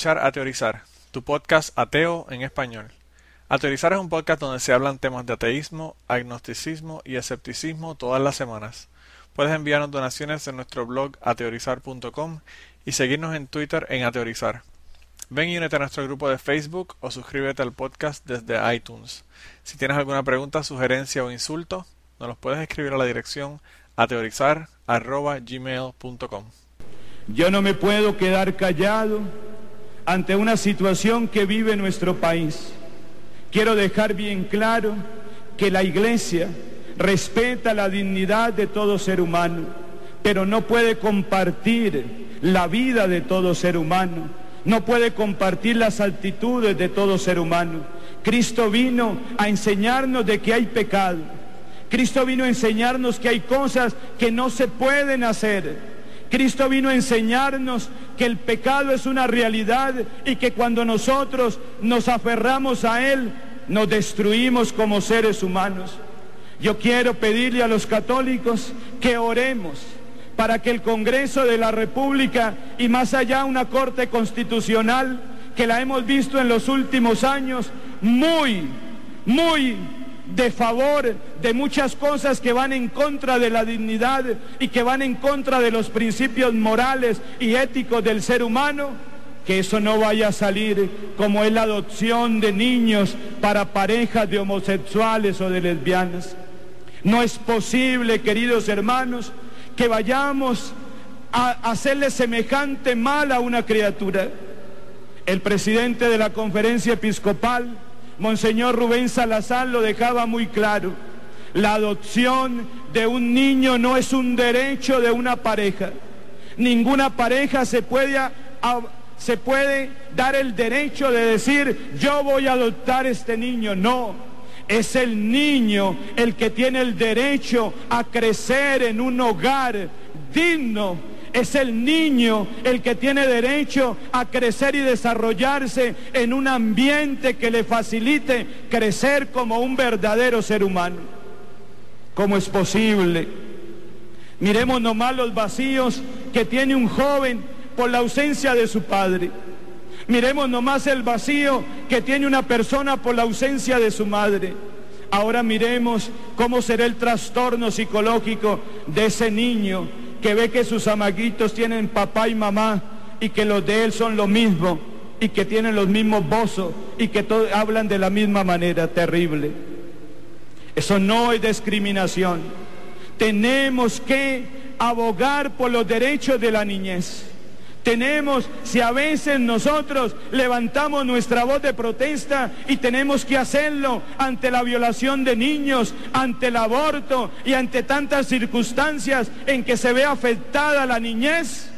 Escuchar A Teorizar, tu podcast ateo en español. A Teorizar es un podcast donde se hablan temas de ateísmo, agnosticismo y escepticismo todas las semanas. Puedes enviarnos donaciones en nuestro blog ateorizar.com y seguirnos en Twitter en Ateorizar. Ven y únete a nuestro grupo de Facebook o suscríbete al podcast desde iTunes. Si tienes alguna pregunta, sugerencia o insulto, nos los puedes escribir a la dirección ateorizar.gmail.com. Yo no me puedo quedar callado ante una situación que vive nuestro país. Quiero dejar bien claro que la Iglesia respeta la dignidad de todo ser humano, pero no puede compartir la vida de todo ser humano, no puede compartir las actitudes de todo ser humano. Cristo vino a enseñarnos de que hay pecado. Cristo vino a enseñarnos que hay cosas que no se pueden hacer. Cristo vino a enseñarnos que el pecado es una realidad y que cuando nosotros nos aferramos a Él, nos destruimos como seres humanos. Yo quiero pedirle a los católicos que oremos para que el Congreso de la República y más allá una Corte Constitucional que la hemos visto en los últimos años muy, muy de favor de muchas cosas que van en contra de la dignidad y que van en contra de los principios morales y éticos del ser humano, que eso no vaya a salir como es la adopción de niños para parejas de homosexuales o de lesbianas. No es posible, queridos hermanos, que vayamos a hacerle semejante mal a una criatura. El presidente de la conferencia episcopal, Monseñor Rubén Salazar, lo dejaba muy claro. La adopción de un niño no es un derecho de una pareja. Ninguna pareja se puede, dar el derecho de decir, yo voy a adoptar este niño. No, es el niño el que tiene el derecho a crecer en un hogar digno. Es el niño el que tiene derecho a crecer y desarrollarse en un ambiente que le facilite crecer como un verdadero ser humano. ¿Cómo es posible? Miremos nomás los vacíos que tiene un joven por la ausencia de su padre. Miremos nomás el vacío que tiene una persona por la ausencia de su madre. Ahora miremos cómo será el trastorno psicológico de ese niño que ve que sus amaguitos tienen papá y mamá y que los de él son lo mismo y que tienen los mismos bozos y que todos hablan de la misma manera terrible. Eso no es discriminación. Tenemos que abogar por los derechos de la niñez. Tenemos, si a veces nosotros levantamos nuestra voz de protesta y tenemos que hacerlo ante la violación de niños, ante el aborto y ante tantas circunstancias en que se ve afectada la niñez,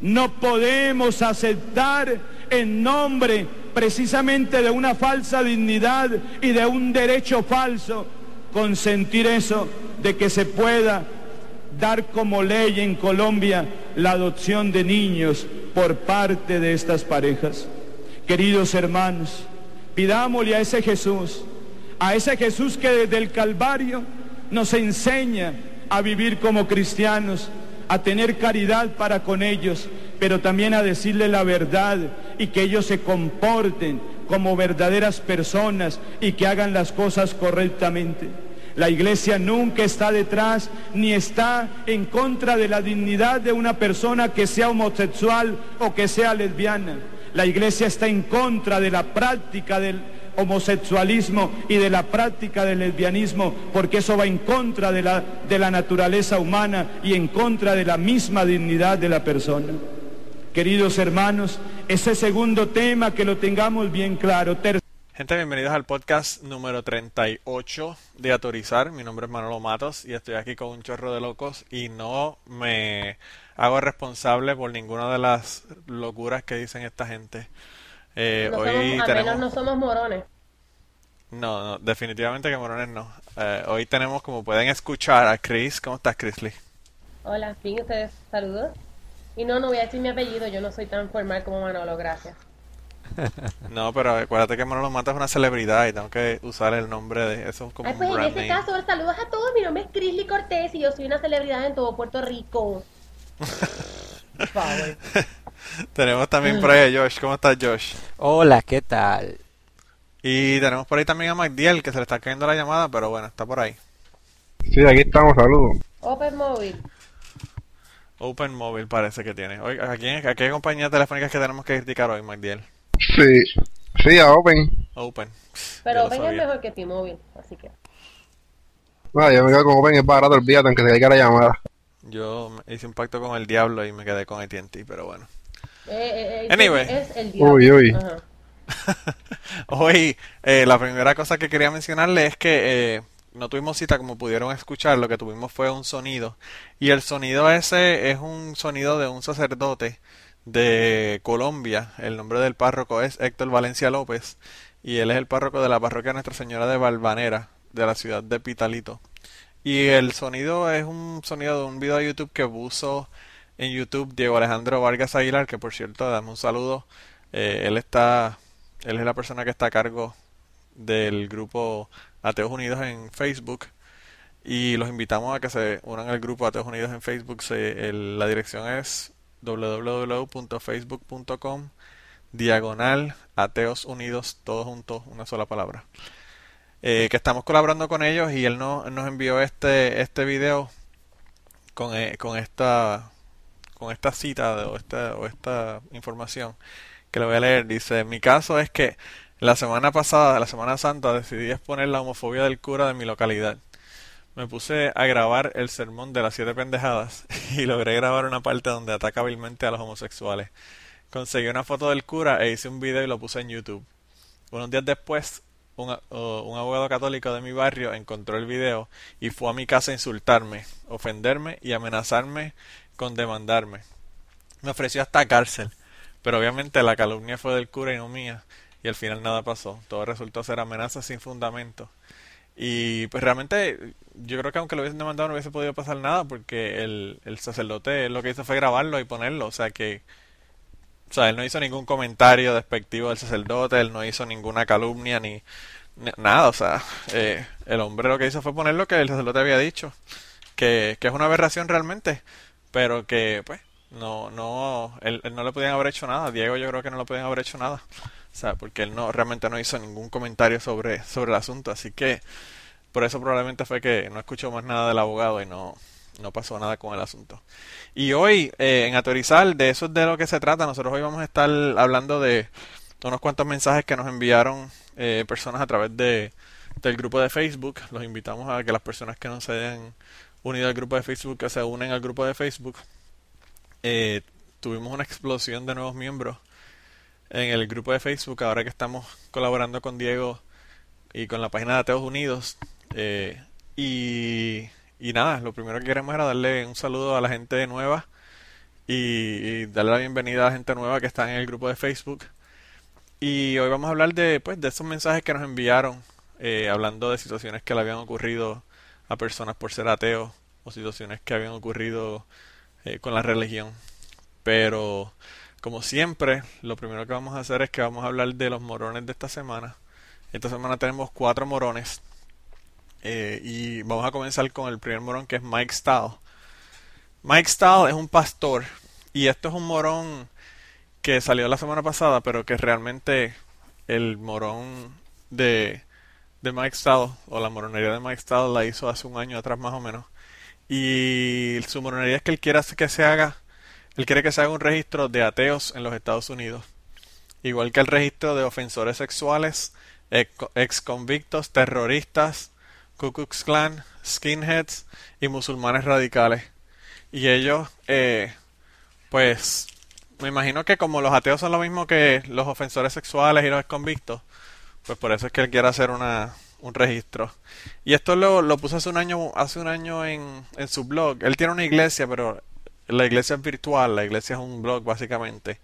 no podemos aceptar en nombre precisamente de una falsa dignidad y de un derecho falso consentir eso de que se pueda dar como ley en Colombia la adopción de niños por parte de estas parejas. Queridos hermanos, pidámosle a ese Jesús, a ese Jesús que desde el Calvario nos enseña a vivir como cristianos, a tener caridad para con ellos, pero también a decirle la verdad y que ellos se comporten como verdaderas personas y que hagan las cosas correctamente. La iglesia nunca está detrás ni está en contra de la dignidad de una persona que sea homosexual o que sea lesbiana. La iglesia está en contra de la práctica del homosexualismo y de la práctica del lesbianismo, porque eso va en contra de la, de la naturaleza humana y en contra de la misma dignidad de la persona. Queridos hermanos, ese segundo tema que lo tengamos bien claro. Gente, bienvenidos al podcast número 38 de Autorizar. Mi nombre es Manolo Matos y estoy aquí con un chorro de locos y no me hago responsable por ninguna de las locuras que dicen esta gente. Eh, hoy somos, tenemos... no somos morones. No, no, definitivamente que morones no. Eh, hoy tenemos, como pueden escuchar, a Chris. ¿Cómo estás, Chrisley? Hola, fin, ustedes saludos. Y no, no voy a decir mi apellido, yo no soy tan formal como Manolo, gracias. No, pero acuérdate que Manolo Mata es una celebridad y tengo que usar el nombre de eso como Ay, pues en ese caso, saludos a todos. Mi nombre es Crisley Cortés y yo soy una celebridad en todo Puerto Rico. tenemos también por ahí a Josh. ¿Cómo estás, Josh? Hola, ¿qué tal? Y tenemos por ahí también a Magdiel, que se le está cayendo la llamada, pero bueno, está por ahí. Sí, aquí estamos, saludos. Open Móvil. Open Mobile parece que tiene. Oye, ¿a, quién, ¿A qué compañía telefónica es que tenemos que criticar hoy, Magdiel? Sí, sí, a Open. Open. Pero Open es mejor que T-Mobile, así que. Nada, yo me quedo con Open, es barato, olvídate, aunque se caiga la llamada. Yo hice un pacto con el diablo y me quedé con AT&T, pero bueno. Eh, eh, eh, Anyway. Es el diablo. Uy, uy. Ajá. Hoy, eh, la primera cosa que quería mencionarle es que eh, no tuvimos cita, como pudieron escuchar, lo que tuvimos fue un sonido. Y el sonido ese es un sonido de un sacerdote de Colombia. El nombre del párroco es Héctor Valencia López. Y él es el párroco de la parroquia Nuestra Señora de Valvanera, de la ciudad de Pitalito. Y el sonido es un sonido de un video de YouTube que puso en YouTube Diego Alejandro Vargas Aguilar, que por cierto, dame un saludo. Eh, él está, él es la persona que está a cargo del grupo Ateos Unidos en Facebook y los invitamos a que se unan al grupo Ateos Unidos en Facebook. Se- la dirección es www.facebook.com diagonal Ateos Unidos, todos juntos, una sola palabra. Eh, que estamos colaborando con ellos y él no- nos envió este, este video con, eh, con esta con esta cita o esta, o esta información que le voy a leer. Dice, mi caso es que la semana pasada, la Semana Santa, decidí exponer la homofobia del cura de mi localidad. Me puse a grabar el sermón de las siete pendejadas y logré grabar una parte donde ataca hábilmente a los homosexuales. Conseguí una foto del cura e hice un video y lo puse en YouTube. Unos días después, un abogado católico de mi barrio encontró el video y fue a mi casa a insultarme, ofenderme y amenazarme con demandarme. Me ofreció hasta cárcel, pero obviamente la calumnia fue del cura y no mía, y al final nada pasó. Todo resultó ser amenazas sin fundamento. Y pues realmente yo creo que aunque lo hubiesen demandado no hubiese podido pasar nada porque el, el sacerdote lo que hizo fue grabarlo y ponerlo. O sea que, o sea, él no hizo ningún comentario despectivo del sacerdote, él no hizo ninguna calumnia ni, nada. O sea, eh, el hombre lo que hizo fue poner lo que el sacerdote había dicho, que, que es una aberración realmente, pero que pues no, no, él, él no le podían haber hecho nada. Diego yo creo que no le podían haber hecho nada. O sea, porque él no realmente no hizo ningún comentario sobre, sobre el asunto, así que por eso probablemente fue que no escuchó más nada del abogado y no, no pasó nada con el asunto. Y hoy, eh, en Autorizar, de eso es de lo que se trata. Nosotros hoy vamos a estar hablando de unos cuantos mensajes que nos enviaron eh, personas a través de, del grupo de Facebook. Los invitamos a que las personas que no se hayan unido al grupo de Facebook, que se unen al grupo de Facebook. Eh, tuvimos una explosión de nuevos miembros en el grupo de Facebook, ahora que estamos colaborando con Diego y con la página de Ateos Unidos. Eh, y, y nada, lo primero que queremos era darle un saludo a la gente nueva y, darle la bienvenida a la gente nueva que está en el grupo de Facebook. Y hoy vamos a hablar de, pues, de esos mensajes que nos enviaron, eh, hablando de situaciones que le habían ocurrido a personas por ser ateos o situaciones que habían ocurrido eh, con la religión. Pero, como siempre, lo primero que vamos a hacer es que vamos a hablar de los morones de esta semana. Esta semana tenemos cuatro morones. eh, y vamos a comenzar con el primer morón que es Mike Stahl. Mike Stahl es un pastor. Y esto es un morón que salió la semana pasada, pero que realmente el morón de, de Mike Stahl, o la moronería de Mike Stahl, la hizo hace un año atrás más o menos. Y su moronería es que él quiere que se haga, él quiere que se haga un registro de ateos en los Estados Unidos. Igual que el registro de ofensores sexuales, ex convictos, terroristas, Ku Klux Klan, skinheads y musulmanes radicales. Y ellos, eh, pues, me imagino que como los ateos son lo mismo que los ofensores sexuales y los convictos, pues por eso es que él quiere hacer una, un registro. Y esto lo, lo puso hace un año, hace un año en, en su blog. Él tiene una iglesia, pero la iglesia es virtual, la iglesia es un blog básicamente,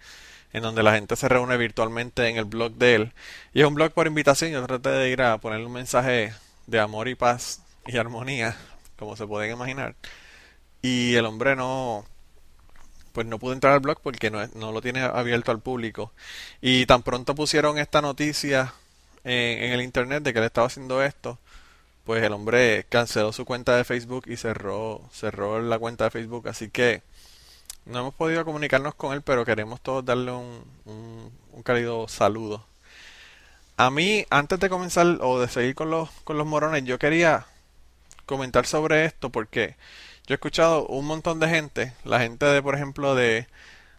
en donde la gente se reúne virtualmente en el blog de él. Y es un blog por invitación, yo traté de ir a ponerle un mensaje de amor y paz y armonía, como se pueden imaginar. Y el hombre no, pues no pudo entrar al blog porque no, no lo tiene abierto al público. Y tan pronto pusieron esta noticia en, en el internet de que él estaba haciendo esto, pues el hombre canceló su cuenta de Facebook y cerró, cerró la cuenta de Facebook. Así que no hemos podido comunicarnos con él, pero queremos todos darle un, un, cálido saludo. A mí, antes de comenzar o de seguir con los, con los morones, yo quería comentar sobre esto porque yo he escuchado un montón de gente, la gente de, por ejemplo, de,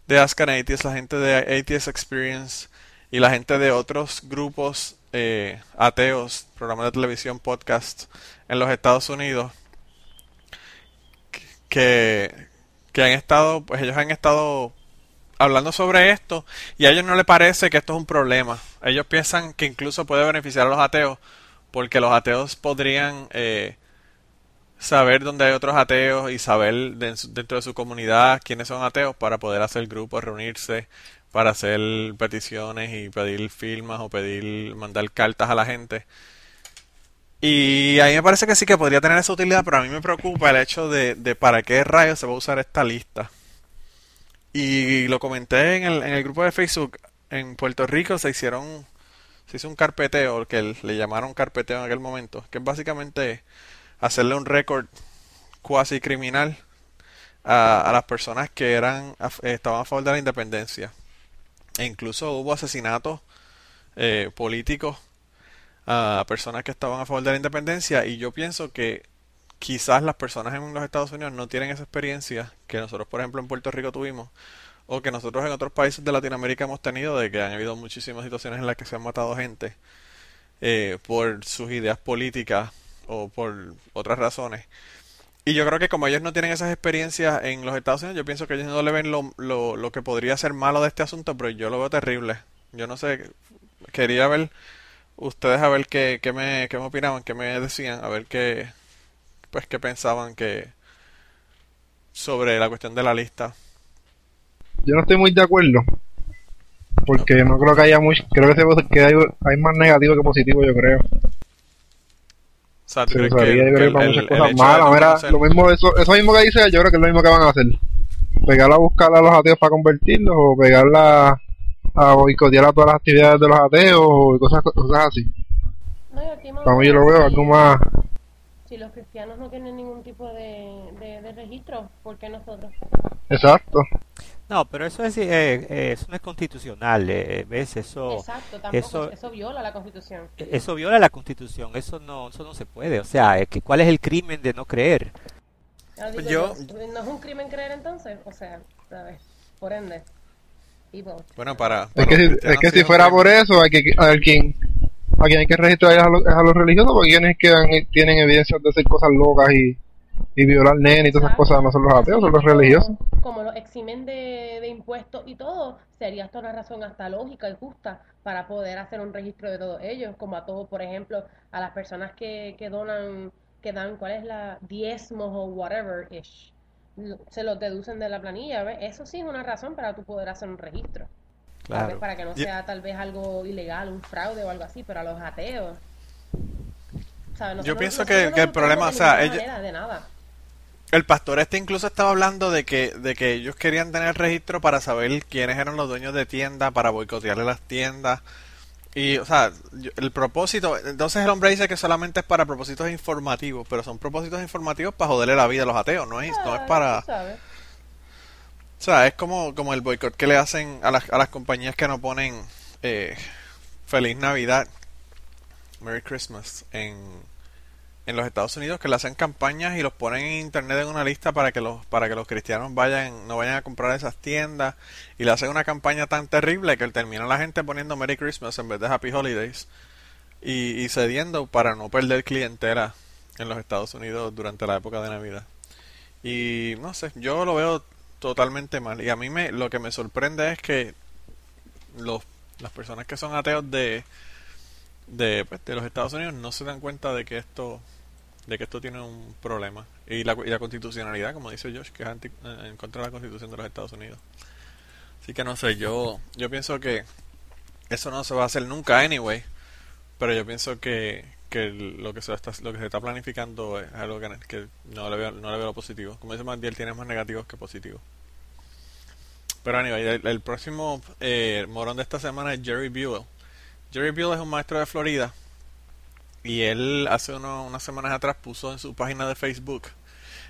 de Ask an Atheist, la gente de Atheist Experience y la gente de otros grupos eh, ateos, programas de televisión, podcast en los Estados Unidos, que, que han estado, pues ellos han estado hablando sobre esto y a ellos no les parece que esto es un problema. Ellos piensan que incluso puede beneficiar a los ateos porque los ateos podrían eh, saber dónde hay otros ateos y saber dentro de su comunidad quiénes son ateos para poder hacer grupos, reunirse, para hacer peticiones y pedir firmas o pedir mandar cartas a la gente. Y a mí me parece que sí que podría tener esa utilidad, pero a mí me preocupa el hecho de, de para qué rayos se va a usar esta lista. Y lo comenté en el, en el grupo de Facebook. En Puerto Rico se hicieron se hizo un carpeteo, que le llamaron carpeteo en aquel momento, que es básicamente hacerle un récord cuasi criminal a, a, las personas que eran estaban a favor de la independencia. E incluso hubo asesinatos eh, políticos a personas que estaban a favor de la independencia y yo pienso que quizás las personas en los Estados Unidos no tienen esa experiencia que nosotros, por ejemplo, en Puerto Rico tuvimos o que nosotros en otros países de Latinoamérica hemos tenido de que han habido muchísimas situaciones en las que se han matado gente eh, por sus ideas políticas o por otras razones. Y yo creo que como ellos no tienen esas experiencias en los Estados Unidos, yo pienso que ellos no le ven lo, lo, lo que podría ser malo de este asunto, pero yo lo veo terrible. Yo no sé, quería ver ustedes a ver qué, qué, me, qué me opinaban, qué me decían, a ver qué, pues qué pensaban que sobre la cuestión de la lista. Yo no estoy muy de acuerdo, porque no creo que haya mucho, creo que, que hay, hay más negativo que positivo, yo creo. O sea, ¿tú crees que, yo creo para muchas cosas malas, no mira, conocer- lo mismo, eso, eso mismo que dice, yo creo que es lo mismo que van a hacer. Pegar a buscar a los ateos para convertirlos, o pegarla a boicotear a todas las actividades de los ateos, o cosas, cosas así. No, mí yo lo veo si- algo más, Si los cristianos no tienen ningún tipo de, de, de registro, ¿por qué nosotros? exacto. No, pero eso es, eh, eh, eso no es constitucional, eh, ¿ves? Eso, Exacto, tampoco. eso- Eso, viola la Constitución. eso viola la constitución, eso no, eso no se puede. O sea, es que ¿cuál es el crimen de no creer? Digo Yo- ¿No es un crimen creer entonces? O sea, ¿sabes? Por ende. Evil. Bueno, para, Es que, si, es que si fuera por eso, hay que, a ver quién, a quien hay que registrar es a, los, es a los religiosos, porque quienes que tienen evidencias de hacer cosas locas y, y violar nenes y todas esas cosas, no son los ateos, son los religiosos. Como los eximen de, de impuestos y todo, sería hasta una razón hasta lógica y justa para poder hacer un registro de todos ellos, como a todos, por ejemplo, a las personas que, que donan, que dan, ¿cuál es la? diezmos o whatever ish. Se los deducen de la planilla, ¿ves? Eso sí es una razón para tú poder hacer un registro. Tal vez Claro. Para que no sea tal vez algo ilegal, un fraude o algo así, pero a los ateos. ¿sabes? Nosotros- pienso nosotros que- no que el problema, o sea, ellos- manera, de nada. El pastor este incluso estaba hablando de que, de que ellos querían tener registro para saber quiénes eran los dueños de tiendas, para boicotearle las tiendas. Y, o sea, el propósito, entonces el hombre dice que solamente es para propósitos informativos, pero son propósitos informativos para joderle la vida a los ateos, no es, no es Ah, para... sabes. O sea, es como, como el boicot que le hacen a las, a las compañías que no ponen eh, Feliz Navidad, Merry Christmas en, en los Estados Unidos, que le hacen campañas y los ponen en internet en una lista para que los, para que los cristianos vayan, no vayan a comprar esas tiendas y le hacen una campaña tan terrible que termina la gente poniendo Merry Christmas en vez de Happy Holidays y, y cediendo para no perder clientela en los Estados Unidos durante la época de Navidad. Y no sé, yo lo veo totalmente mal. Y a mí me, lo que me sorprende es que los, las personas que son ateos de, de, pues, de los Estados Unidos no se dan cuenta de que esto de que esto tiene un problema. Y la, y la constitucionalidad, como dice Josh, que es anti- eh, en contra de la constitución de los Estados Unidos. Así que no sé, yo, yo pienso que eso no se va a hacer nunca anyway. Pero yo pienso que, que lo que se está, lo que se está planificando es algo que, no le veo, no le veo lo positivo. Como dice Mandiel, tiene más negativos que positivos. Pero anyway, el, el próximo eh, morón de esta semana es Jerry Buell. Jerry Buell es un maestro de Florida y él hace uno- unas semanas atrás puso en su página de Facebook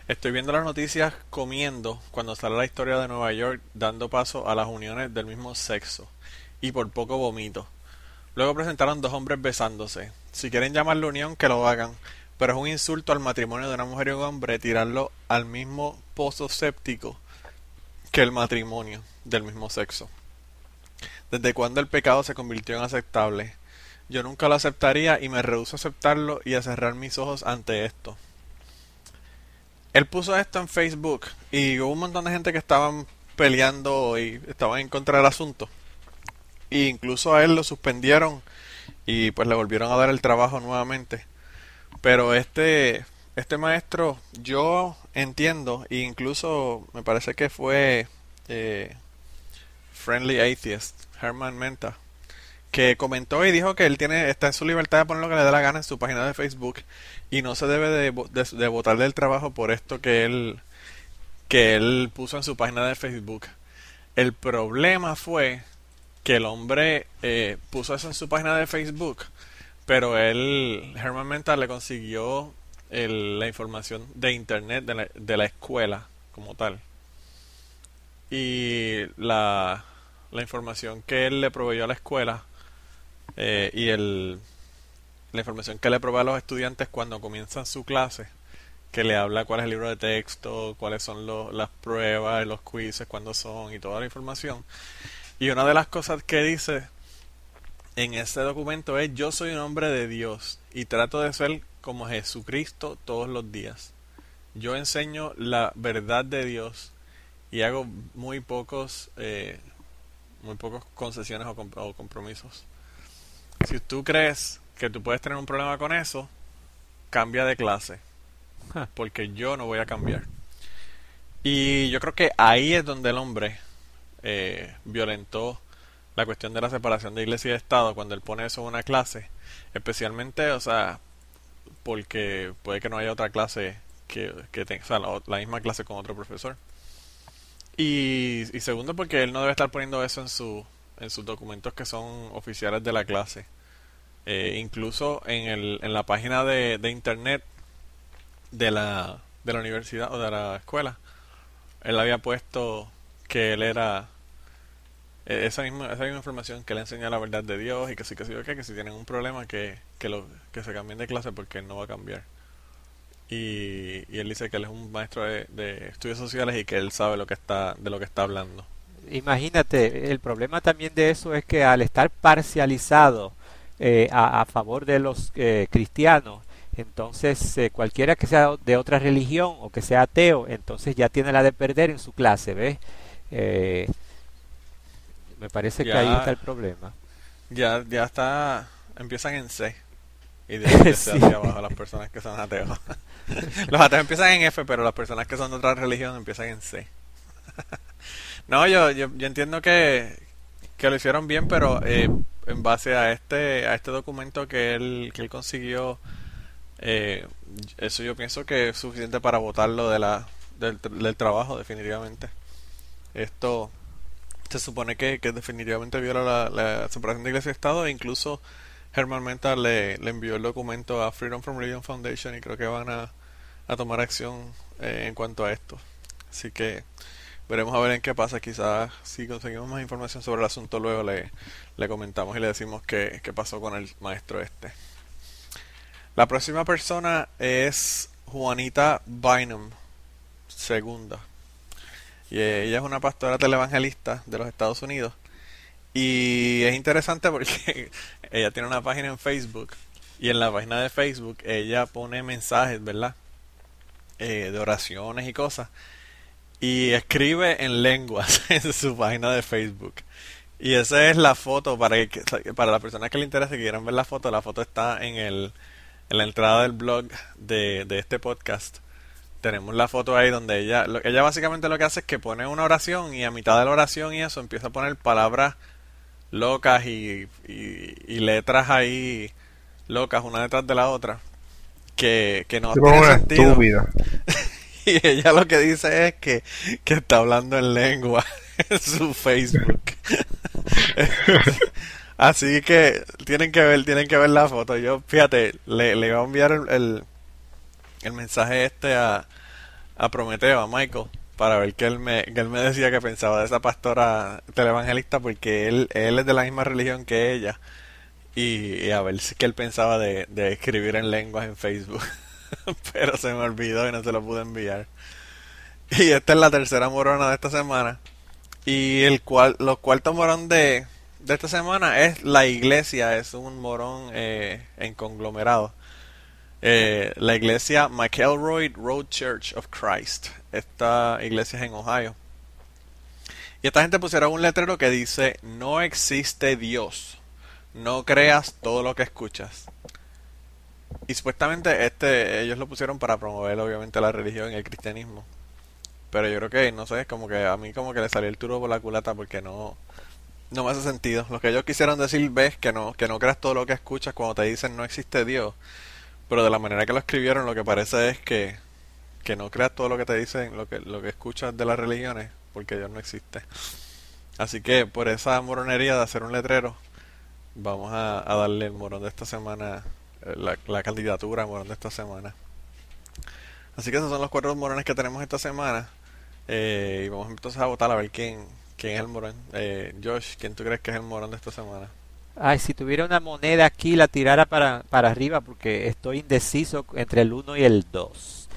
Estoy viendo las noticias comiendo cuando sale la historia de Nueva York dando paso a las uniones del mismo sexo y por poco vomito. Luego presentaron dos hombres besándose. Si quieren llamarlo unión, que lo hagan, pero es un insulto al matrimonio de una mujer y un hombre tirarlo al mismo pozo séptico que el matrimonio del mismo sexo. ¿Desde cuándo el pecado se convirtió en aceptable? Yo nunca lo aceptaría y me rehuso a aceptarlo y a cerrar mis ojos ante esto. Él puso esto en Facebook y hubo un montón de gente que estaban peleando y estaban en contra del asunto. E incluso a él lo suspendieron y pues le volvieron a dar el trabajo nuevamente. Pero este este maestro yo entiendo e incluso me parece que fue eh, Friendly Atheist, Herman Menta, que comentó y dijo que él tiene está en su libertad de poner lo que le dé la gana en su página de Facebook y no se debe de, de, votar del trabajo por esto que él que él puso en su página de Facebook. El problema fue que el hombre eh, puso eso en su página de Facebook, pero él, Herman Menta, le consiguió la información de internet de de la, escuela como tal. Y la, la información que él le proveyó a la escuela eh, y el, la información que le provee a los estudiantes cuando comienzan su clase, que le habla cuál es el libro de texto, cuáles son las pruebas, los quizzes, cuándo son y toda la información. Y una de las cosas que dice en este documento es yo soy un hombre de Dios y trato de ser como Jesucristo todos los días. Yo enseño la verdad de Dios y hago muy pocos eh, muy pocos concesiones o, o compromisos. Si tú crees que tú puedes tener un problema con eso, cambia de clase. Porque yo no voy a cambiar. Y yo creo que ahí es donde el hombre eh, violentó la cuestión de la separación de iglesia y Estado cuando él pone eso en una clase. Especialmente, o sea, porque puede que no haya otra clase que, que tenga, o sea, la, misma clase con otro profesor. Y, y segundo, porque él no debe estar poniendo eso en, su, en sus documentos que son oficiales de la clase. Eh, incluso en, el, en la página de, internet de la, de la universidad o de la escuela, él había puesto que él era eh, esa misma, esa misma información que le enseña la verdad de Dios y que sí que sí que si tienen un problema que, que, lo, que se cambien de clase porque él no va a cambiar. Y, y él dice que él es un maestro de, de, estudios sociales y que él sabe lo que está, de lo que está hablando. Imagínate, el problema también de eso es que al estar parcializado eh, a, a, favor de los eh, cristianos, entonces eh, cualquiera que sea de otra religión o que sea ateo, entonces ya tiene la de perder en su clase, ¿ves? Eh, me parece ya, que ahí está el problema. Ya, ya está, empiezan en C y de sí. hacia abajo las personas que son ateos. los ateos empiezan en F, pero las personas que son de otra religión empiezan en C. no, yo, yo, yo entiendo que, que lo hicieron bien, pero eh, en base a este a este documento que él que él consiguió eh, eso yo pienso que es suficiente para votarlo de la del, del, trabajo definitivamente esto se supone que, que definitivamente viola la, la, separación de iglesia y estado e incluso Herman Menta le, envió el documento a Freedom from Religion Foundation y creo que van a, tomar acción eh, en cuanto a esto así que veremos a ver en qué pasa. Quizás si conseguimos más información sobre el asunto luego le, le comentamos y le decimos qué, qué pasó con el maestro este. La próxima persona es Juanita Bynum, segunda. Y ella es una pastora televangelista de los Estados Unidos. Y es interesante porque ella tiene una página en Facebook. Y en la página de Facebook ella pone mensajes, ¿verdad? Eh, de oraciones y cosas y escribe en lenguas en su página de Facebook. Y esa es la foto para que, para las personas que le interese que quieran ver la foto, la foto está en el en la entrada del blog de, de este podcast. Tenemos la foto ahí donde ella lo, ella básicamente lo que hace es que pone una oración y a mitad de la oración y eso empieza a poner palabras locas y, y, y letras ahí locas una detrás de la otra que, que no tiene sentido. y ella lo que dice es que, que está hablando en lengua en su Facebook. Así que tienen que ver, tienen que ver la foto. Yo, fíjate, le, le iba a enviar el, el, el mensaje este a, a Prometeo, a Michael, para ver qué él me, que él me decía que pensaba de esa pastora televangelista, porque él, él es de la misma religión que ella. Y, a ver si qué él pensaba de, de escribir en lenguas en Facebook. Pero se me olvidó y no se lo pude enviar. Y esta es la tercera morona de esta semana. Y el cual, los cuartos morón de, de esta semana es la iglesia, es un morón eh, en conglomerado. Eh, la iglesia McElroy Road Church of Christ. Esta iglesia es en Ohio. Y esta gente pusieron un letrero que dice, no existe Dios. No creas todo lo que escuchas. Y supuestamente este ellos lo pusieron para promover obviamente la religión y el cristianismo. Pero yo creo que, no sé, como que a mí como que le salió el turo por la culata porque no, no me hace sentido. Lo que ellos quisieron decir, ves, que no, que no creas todo lo que escuchas cuando te dicen no existe Dios. Pero de la manera que lo escribieron, lo que parece es que, que no creas todo lo que te dicen, lo que, lo que escuchas de las religiones, porque Dios no existe. Así que por esa moronería de hacer un letrero, vamos a, darle el morón de esta semana, eh, la, la candidatura morón de esta semana. Así que esos son los cuatro morones que tenemos esta semana. Eh, y vamos entonces a votar a ver quién, quién es el morón. Eh, Josh, ¿quién tú crees que es el morón de esta semana? Ay, si tuviera una moneda aquí la tirara para, para arriba porque estoy indeciso entre el 1 y el 2.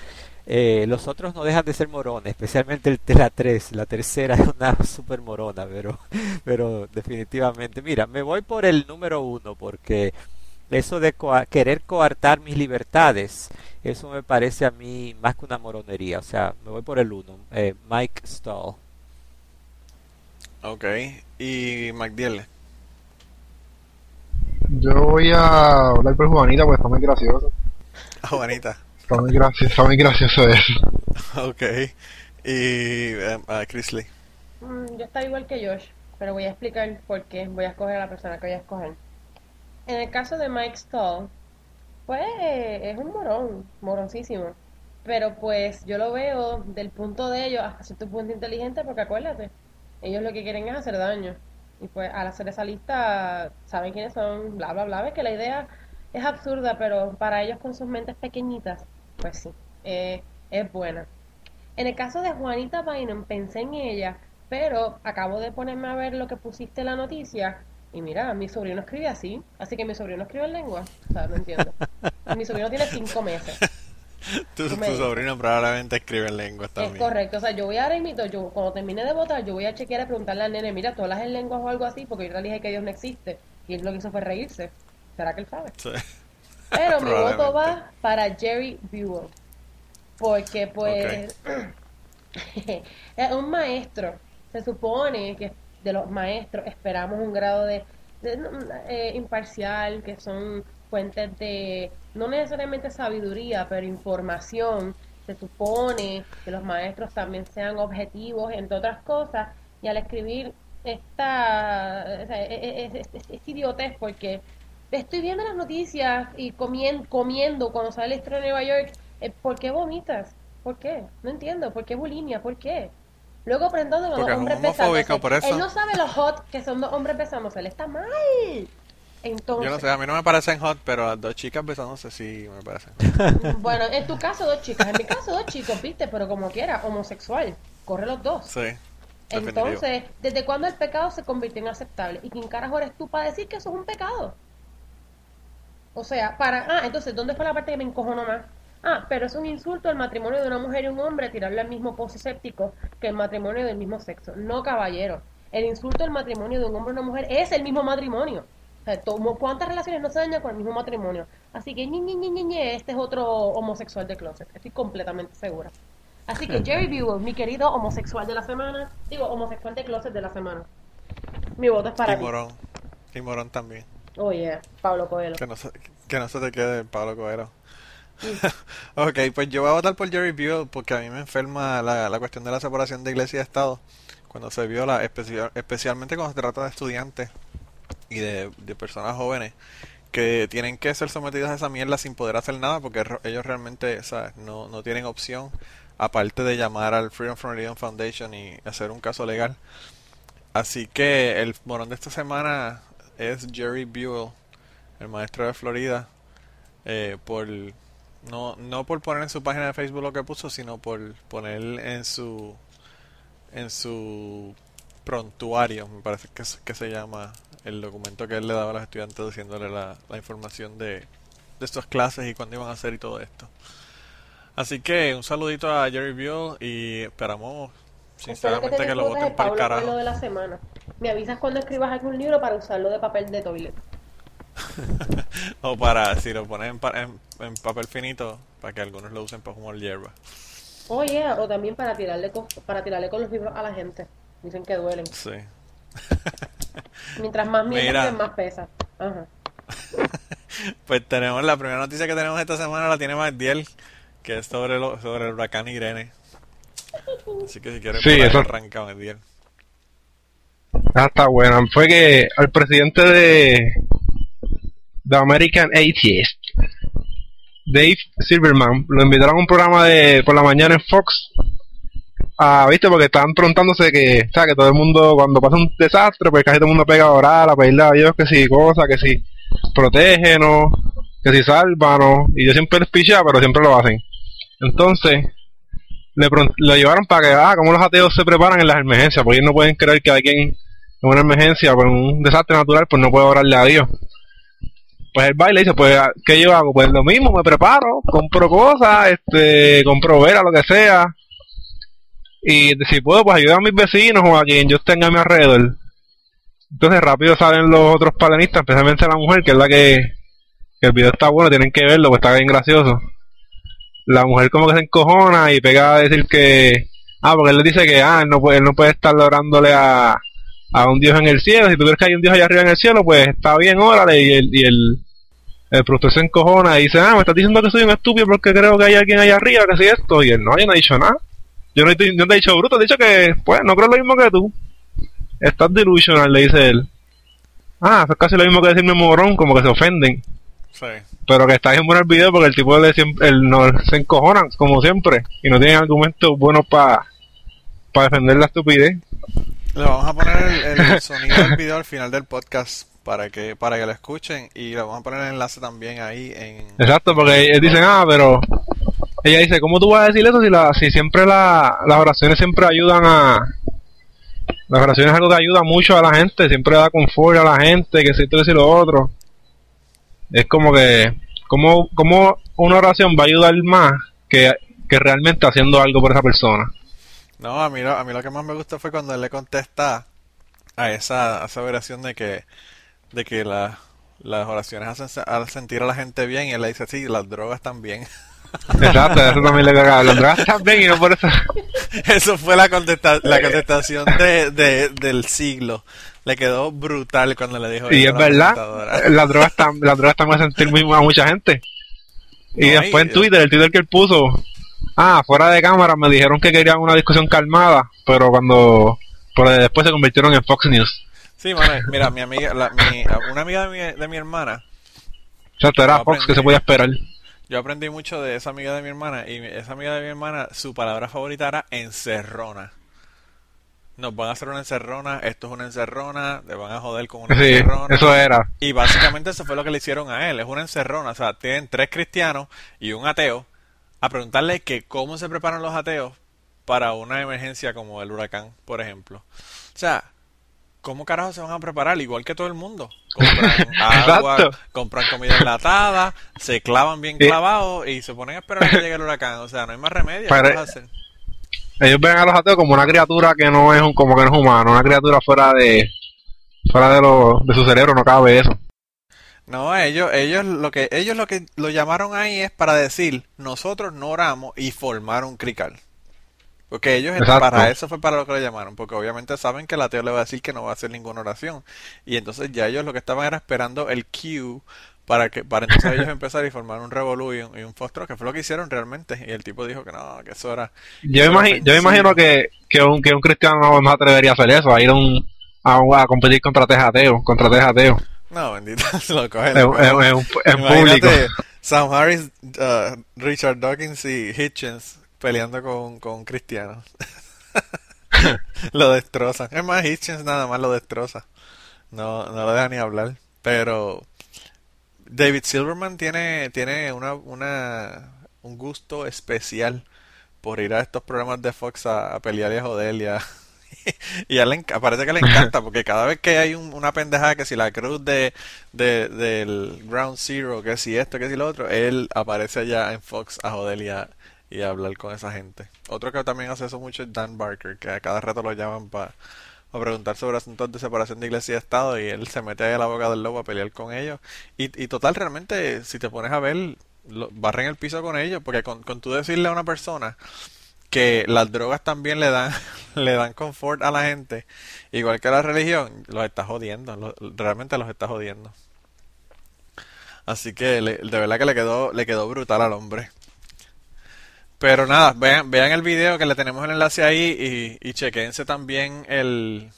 Eh, los otros no dejan de ser morones, especialmente el, la 3. La tercera es una super morona, pero, pero definitivamente. Mira, me voy por el número 1 porque eso de querer coartar mis libertades, eso me parece a mí más que una moronería. O sea, me voy por el 1, eh, Mike Stahl. Ok, y McDill. Yo voy a hablar por Juanita porque está muy gracioso. Juanita. Está muy gracioso, está muy gracioso eso. Ok. Y uh, Chrisley. Mm, yo estoy igual que Josh, pero voy a explicar por qué voy a escoger a la persona que voy a escoger. En el caso de Mike Stall, pues es un morón, moroncísimo. Pero pues yo lo veo del punto de ellos hasta cierto punto inteligente porque acuérdate, ellos lo que quieren es hacer daño. Y pues al hacer esa lista saben quiénes son, bla, bla, bla. Ves que la idea es absurda, pero para ellos con sus mentes pequeñitas, pues sí, eh, es buena. En el caso de Juanita Bynum, pensé en ella, pero acabo de ponerme a ver lo que pusiste en la noticia y mira, mi sobrino escribe así, así que mi sobrino escribe en lengua. O sea, no entiendo. mi sobrino tiene cinco meses. tu, sobrino probablemente escribe en lengua también. Es correcto, o sea, yo voy a remito, yo cuando termine de votar, yo voy a chequear y preguntarle al nene, mira, tú hablas en lengua o algo así, porque yo le dije que Dios no existe. Y él lo que hizo fue reírse. ¿Será que él sabe? Sí. Pero mi voto va para Jerry Buell. Porque pues es un maestro. Se supone que de los maestros esperamos un grado de, eh, imparcial, que son fuentes de, no necesariamente sabiduría, pero información. Se supone que los maestros también sean objetivos, entre otras cosas, y al escribir esta es, es, idiotez porque estoy viendo las noticias y comiendo, comiendo cuando sale el estreno de Nueva York, eh, ¿por qué vomitas? ¿Por qué? No entiendo, ¿por qué bulimia? ¿Por qué? Luego aprendiendo los hombres besándose. Por eso. Él no sabe los hot que son dos hombres besándose. Él está mal. Entonces, Yo no sé, a mí no me parecen hot, pero a dos chicas besándose sí me parecen. bueno, en tu caso dos chicas, en mi caso dos chicos, viste, pero como quiera, homosexual. Corre los dos. Sí. Entonces, ¿desde cuándo el pecado se convirtió en aceptable? ¿Y quién carajo eres tú para decir que eso es un pecado? O sea, para... Ah, entonces, ¿dónde fue la parte que me encojonó más? Ah, pero es un insulto al matrimonio de una mujer y un hombre tirarle al mismo pozo séptico que el matrimonio del mismo sexo. No, caballero. El insulto al matrimonio de un hombre y una mujer es el mismo matrimonio. O sea, ¿cuántas relaciones no se dañan con el mismo matrimonio? Así que, ñi, este es otro homosexual de closet. Estoy completamente segura. Así que, Jerry Buell, mi querido homosexual de la semana, digo, homosexual de closet de la semana. Mi voto es para y Morón. Y Morón también. Oye, Pablo Coelho. Que no se, que no se te quede Pablo Coelho. ok, pues yo voy a votar por Jerry Buell porque a mí me enferma la, la cuestión de la separación de iglesia y Estado cuando se viola, especial, especialmente cuando se trata de estudiantes y de, personas jóvenes que tienen que ser sometidos a esa mierda sin poder hacer nada porque ellos realmente No, no tienen opción aparte de llamar al Freedom from Religion Foundation y hacer un caso legal. Así que el morón de esta semana es Jerry Buell, el maestro de Florida, eh, por No, no por poner en su página de Facebook lo que puso, sino por poner en su en su prontuario, me parece que se llama el documento que él le daba a los estudiantes diciéndole la, la información de, de estas clases y cuándo iban a hacer y todo esto. Así que un saludito a Jerry Bill y esperamos sinceramente que, lo voten para el carajo. de la semana. Me avisas cuando escribas algún libro para usarlo de papel de toilet. o para, si lo pones en, en, papel finito, para que algunos lo usen para fumar hierba. Oye, o también para tirarle, con, para tirarle con los libros a la gente. Dicen que duelen. Sí. Mientras más mira, más pesa. Ajá. pues tenemos la primera noticia que tenemos esta semana, la tiene Magdiel, que es sobre, lo, sobre el huracán Irene. Así que si quieres, sí, eso... arranca Magdiel. Ah, está buena. Fue que al presidente de The American Atheist, Dave Silverman, lo invitaron a un programa de por la mañana en Fox. Ah, ¿viste? Porque estaban preguntándose que, o sea, que todo el mundo, cuando pasa un desastre, pues casi todo el mundo pega a orar, a pedirle a Dios que si cosas, que si protégenos, que si sálvanos. Y yo siempre les pichaba, pero siempre lo hacen. Entonces, le lo llevaron para que, ah, como los ateos se preparan en las emergencias, porque ellos no pueden creer que alguien en una emergencia, por un desastre natural, pues no puede orarle a Dios. Pues el baile dice, pues, ¿qué yo hago? Pues lo mismo, me preparo, compro cosas, este, compro vera, lo que sea. Y si puedo, pues ayudar a mis vecinos o a quien yo tenga a mi alrededor. Entonces rápido salen los otros panelistas, especialmente la mujer, que es la que, el video está bueno, tienen que verlo, pues está bien gracioso. La mujer como que se encojona y pega a decir que, ah, porque él le dice que, ah, él no puede, él no puede estar orándole a, a un Dios en el cielo, si tú crees que hay un Dios allá arriba en el cielo, pues está bien, órale, y el, y el, el productor se encojona y dice, ah, me estás diciendo que soy un estúpido porque creo que hay alguien allá arriba que si esto, y él, no, yo no he dicho nada, yo no, te, no te he dicho bruto, he dicho que, pues, no creo lo mismo que tú, estás delusional, le dice él. Ah, eso es casi lo mismo que decirme morón, como que se ofenden. Pero que está bien bueno el video porque el tipo le el, no, se encojonan, como siempre, y no tienen argumentos buenos para para defender la estupidez. Le vamos a poner el, sonido del video al final del podcast para que para que lo escuchen y le vamos a poner el enlace también ahí en... Exacto, porque ellos dicen, ah, pero... Ella dice, ¿cómo tú vas a decir eso si, la, si siempre la, las oraciones siempre ayudan a... Las oraciones es algo que ayuda mucho a la gente, siempre da confort a la gente, que si esto y lo otro es como que, como, como una oración va a ayudar más que, que realmente haciendo algo por esa persona. No, a mí, a mí lo que más me gustó fue cuando él le contesta a esa, esa oración de que, de que las oraciones hacen al sentir a la gente bien y él le dice, sí, las drogas también. Exacto, eso también le cagaba. Las drogas también y no por eso. Eso fue la, contesta la contestación de, de, del siglo. Le quedó brutal cuando le dijo y es verdad. las drogas están las drogas están a sentir muy a mucha gente. Y después en Twitter el Twitter que él puso ah fuera de cámara me dijeron que querían una discusión calmada pero cuando pero después se convirtieron en Fox News. Sí mira mi amiga una amiga de mi, de mi hermana. O sea, era Fox que se podía esperar yo aprendí mucho de esa amiga de mi hermana y esa amiga de mi hermana su palabra favorita era encerrona nos van a hacer una encerrona, esto es una encerrona, le van a joder con una sí, encerrona. Eso era. Y básicamente eso fue lo que le hicieron a él, es una encerrona, o sea, tienen tres cristianos y un ateo a preguntarle que cómo se preparan los ateos para una emergencia como el huracán, por ejemplo. O sea, ¿cómo carajo se van a preparar? Igual que todo el mundo. Compran agua, compran comida enlatada, se clavan bien clavados y se ponen a esperar a que llegue el huracán. O sea, no hay más remedio. ¿qué hacer? ellos ven a los ateos como una criatura que no es un, como que no es humano, una criatura fuera de fuera de, lo, de su cerebro, no cabe eso. No, ellos, ellos lo que ellos lo que lo llamaron ahí es para decir nosotros no oramos y formar un crical. Porque ellos para eso fue para lo que lo llamaron, porque obviamente saben que el ateo le va a decir que no va a hacer ninguna oración. Y entonces ya ellos lo que estaban era esperando el cue para que para entonces ellos empezar y formar un revolú y un, y que fue lo que hicieron realmente. Y el tipo dijo que no que eso era yo, imagino, yo imagino que, que, un, que un cristiano no, atrevería a hacer eso a ir a, un, a, competir contra tres ateos contra tres ateos no bendito se lo cogen en, público. Sam Harris uh, Richard Dawkins y Hitchens peleando con, con cristianos. Lo destrozan. Es más Hitchens nada más lo destroza. No no lo deja ni hablar. Pero David Silverman tiene, tiene una, una, un gusto especial por ir a estos programas de Fox a, a pelear y a joder y a, parece que le encanta porque cada vez que hay un- una pendejada que si la cruz de, de- del Ground Zero, que si esto, que si lo otro, él aparece allá en Fox a joder y a, y hablar con esa gente. Otro que también hace eso mucho es Dan Barker, que a cada rato lo llaman para preguntar sobre asuntos de separación de iglesia y Estado y él se mete ahí a la boca del lobo a pelear con ellos. Y, y total, realmente, si te pones a ver, lo, barren el piso con ellos, porque con, con tú decirle a una persona que las drogas también le dan le dan confort a la gente, igual que la religión, los está jodiendo, realmente los está jodiendo. Así que le- de verdad que le quedó le quedó brutal al hombre. Pero nada, vean, vean el video que le tenemos el enlace ahí y, y chequense también el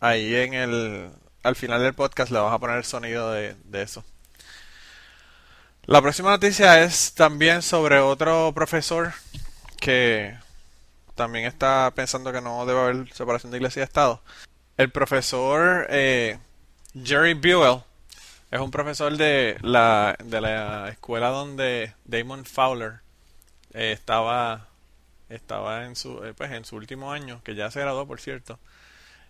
ahí en el al final del podcast le vamos a poner el sonido de, eso. La próxima noticia es también sobre otro profesor que también está pensando que no debe haber separación de iglesia y Estado. El profesor eh, Jerry Buell es un profesor de la, de la escuela donde Damon Fowler eh, estaba estaba en su eh, pues en su último año, que ya se graduó, por cierto.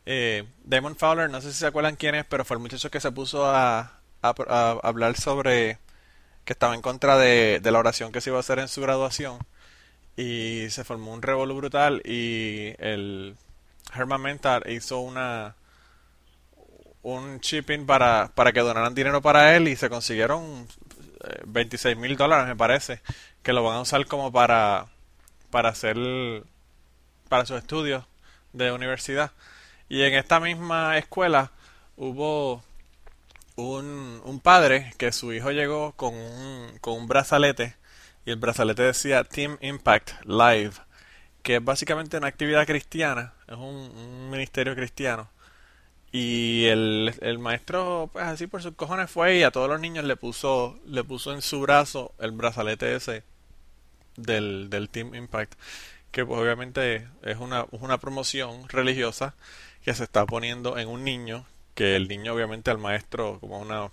Eh, Damon Fowler, no sé si se acuerdan quién es, pero fue el muchacho que se puso a, a- hablar sobre que estaba en contra de, la oración que se iba a hacer en su graduación y se formó un revolú brutal y el Herman Mentar hizo una un shipping para, para que donaran dinero para él y se consiguieron 26 mil dólares me parece que lo van a usar como para para hacer para sus estudios de universidad y en esta misma escuela hubo un, un padre que su hijo llegó con un, con un brazalete y el brazalete decía Team Impact Live, que es básicamente una actividad cristiana, es un, un ministerio cristiano. Y el, el maestro, pues así por sus cojones fue y a todos los niños le puso, le puso en su brazo el brazalete ese del, del Team Impact, que pues obviamente es una, una promoción religiosa que se está poniendo en un niño, que el niño obviamente al maestro, como una,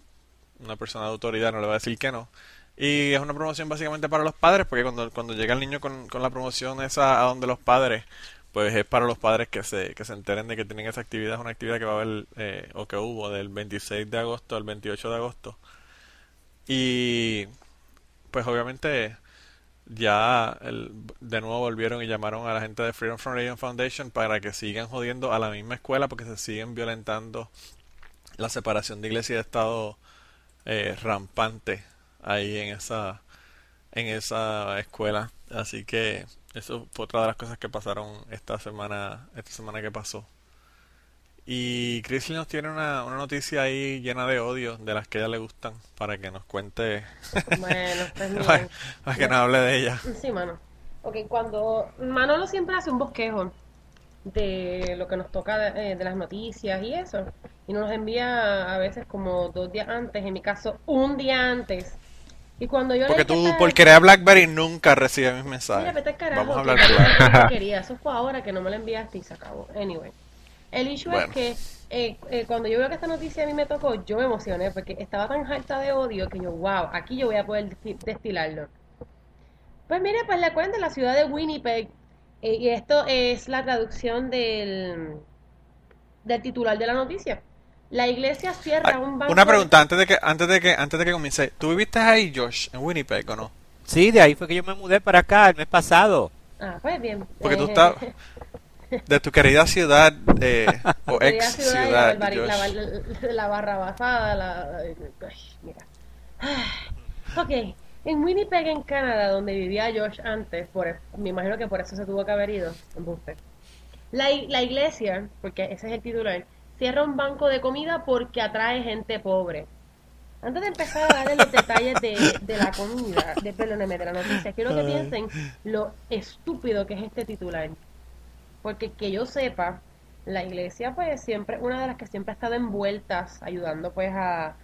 una persona de autoridad, no le va a decir que no. Y es una promoción básicamente para los padres, porque cuando, cuando llega el niño con, con la promoción esa a donde los padres, pues es para los padres que se, que se enteren de que tienen esa actividad, es una actividad que va a haber, eh, o que hubo, del 26 de agosto al 28 de agosto. Y pues obviamente ya el- de nuevo volvieron y llamaron a la gente de Freedom from Religion Foundation para que sigan jodiendo a la misma escuela porque se siguen violentando la separación de iglesia y de Estado eh, rampante ahí en esa en esa escuela. Así que eso fue otra de las cosas que pasaron esta semana esta semana que pasó. Y Chris nos tiene una, una noticia ahí llena de odio de las que a ella le gustan para que nos cuente Bueno, pues para, miren. para que nos hable de ella. Sí, mano. Ok, cuando Manolo siempre hace un bosquejo de lo que nos toca de, eh, de las noticias y eso, y nos envía a veces como dos días antes, en mi caso un día antes. Y cuando yo Porque tú, por querer a BlackBerry, nunca recibes mis Mira, mensajes. vete al carajo, Vamos a hablar claro. Eso fue ahora que no me lo enviaste y se acabó. Anyway. El issue Bueno. es que eh, eh, cuando yo veo que esta noticia a mí me tocó, yo me emocioné porque estaba tan harta de odio que yo, wow, aquí yo voy a poder desti- destilarlo. Pues mire, pues le cuento la ciudad de Winnipeg, eh, y esto es la traducción del, del titular de la noticia. La iglesia cierra Ay, un banco. Una pregunta antes de que antes de que antes de que comience. ¿Tú viviste ahí, Josh, en Winnipeg o no? Sí, de ahí fue que yo me mudé para acá el mes pasado. Ah, pues bien. Porque tú Eh, estás de tu querida ciudad eh, o ex ciudad la, barra basada, la... ay, mira. Ok, en Winnipeg, en Canadá, donde vivía Josh antes, por, e, me imagino que por eso se tuvo que haber ido, embuste. La, la iglesia, porque ese es el titular, cierra un banco de comida porque atrae gente pobre. Antes de empezar a darle los detalles de, de la comida, de, perdóneme, de la noticia, quiero que piensen lo estúpido que es este titular. Porque que yo sepa, la iglesia pues siempre, una de las que siempre ha estado envueltas, ayudando pues a,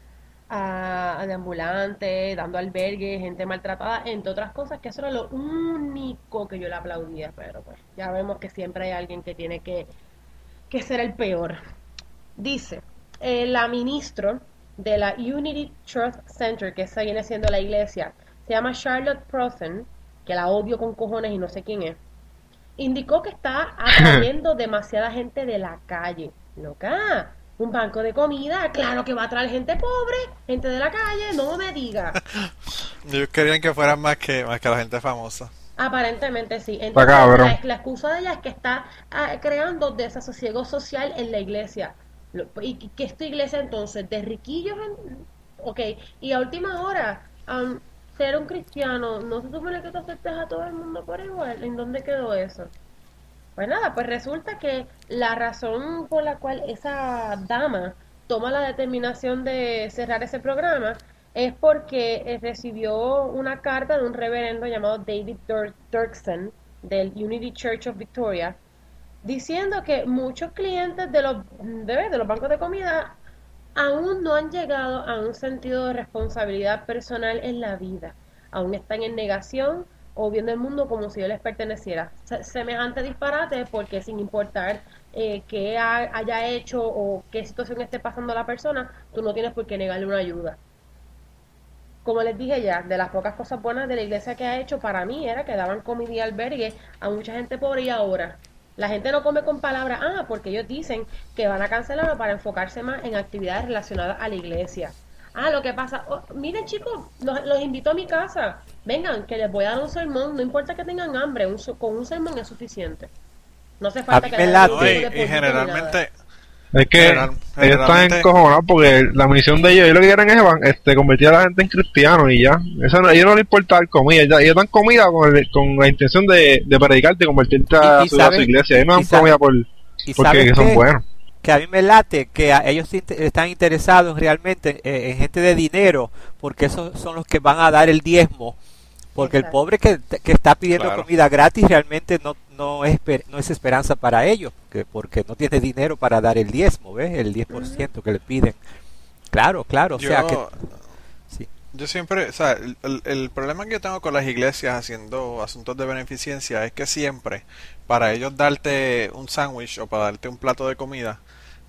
a, de ambulantes, dando albergue, gente maltratada, entre otras cosas, que eso era lo único que yo le aplaudía, pero pues ya vemos que siempre hay alguien que tiene que, que ser el peor. Dice, eh, la ministro de la Unity Trust Center, que esa viene siendo la iglesia, se llama Charlotte Prosen, que la odio con cojones y no sé quién es, indicó que está atrayendo demasiada gente de la calle. Loca, un banco de comida, claro que va a traer gente pobre, gente de la calle, no me diga. Ellos querían que fueran más que, más que la gente famosa. Aparentemente sí. Entonces, la, la excusa de ella es que está ah, creando desasosiego social en la iglesia. Lo- ¿Y qué- es tu iglesia entonces? ¿De riquillos? En... Ok. Y a última hora, am, ser un cristiano, ¿no se supone que tú aceptes a todo el mundo por igual? ¿En dónde quedó eso? Pues nada, pues resulta que la razón por la cual esa dama toma la determinación de cerrar ese programa es porque eh, recibió una carta de un reverendo llamado David Dur- Dirksen del Unity Church of Victoria diciendo que muchos clientes de los, de, de los bancos de comida aún no han llegado a un sentido de responsabilidad personal en la vida. Aún están en negación o viendo el mundo como si yo les perteneciera. Se- Semejante disparate porque sin importar eh, qué ha- haya hecho o qué situación esté pasando la persona, tú no tienes por qué negarle una ayuda. Como les dije ya, de las pocas cosas buenas de la iglesia que ha hecho para mí era que daban comida y albergue a mucha gente pobre y ahora la gente no come con palabras, ah, porque ellos dicen que van a cancelarlo para enfocarse más en actividades relacionadas a la iglesia. Ah, lo que pasa, oh, miren chicos, los, los invito a mi casa, vengan, que les voy a dar un sermón, no importa que tengan hambre, un so- con un sermón es suficiente. No hace falta que me late. y, generalmente, Es que General- ellos están encojonados porque la misión de ellos, ellos lo que quieren es este, convertir a la gente en cristianos y ya. Eso no, a ellos no les importa dar comida, ya- ellos dan comida con, el- con la intención de, de predicarte y convertirte a, Y- y su, a su sabes- iglesia. Ellos no dan comida por, Y porque sabes son buenos. que a mí me late que a- ellos están interesados realmente en, en gente de dinero, porque esos son los que van a dar el diezmo. Porque el pobre que, que está pidiendo Claro. comida gratis realmente no, no, es, no es esperanza para ellos, porque, porque no tiene dinero para dar el diezmo, ¿ves? El 10% que le piden. Claro, claro, o yo, sea que... sí. yo siempre, o sea, el, el- el problema que yo tengo con las iglesias haciendo asuntos de beneficencia es que siempre, para ellos darte un sándwich o para darte un plato de comida,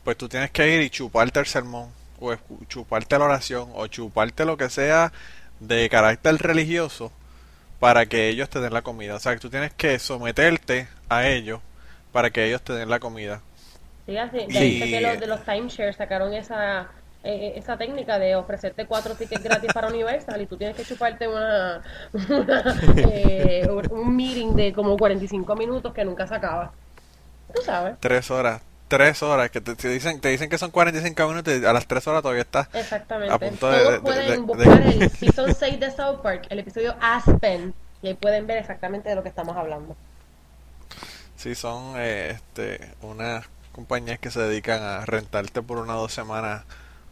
pues tú tienes que ir y chuparte el sermón, o chuparte la oración, o chuparte lo que sea de carácter religioso para que ellos te den la comida. O sea, que tú tienes que someterte a ellos para que ellos te den la comida. Sí, así, de Y- que los de los timeshares sacaron esa eh, esa técnica de ofrecerte cuatro tickets gratis para Universal y tú tienes que chuparte una, una, eh, un- un meeting de como 45 minutos que nunca se acaba. Tú sabes. Tres horas, tres horas, que te, te dicen, te dicen que son 45 minutos y a las tres horas todavía estás Exactamente. A punto de- Todos de- de- pueden de- buscar el Season 6 de South Park, el episodio Aspen, y ahí pueden ver exactamente de lo que estamos hablando. Sí, son eh, este, unas compañías que se dedican a rentarte por una o dos semanas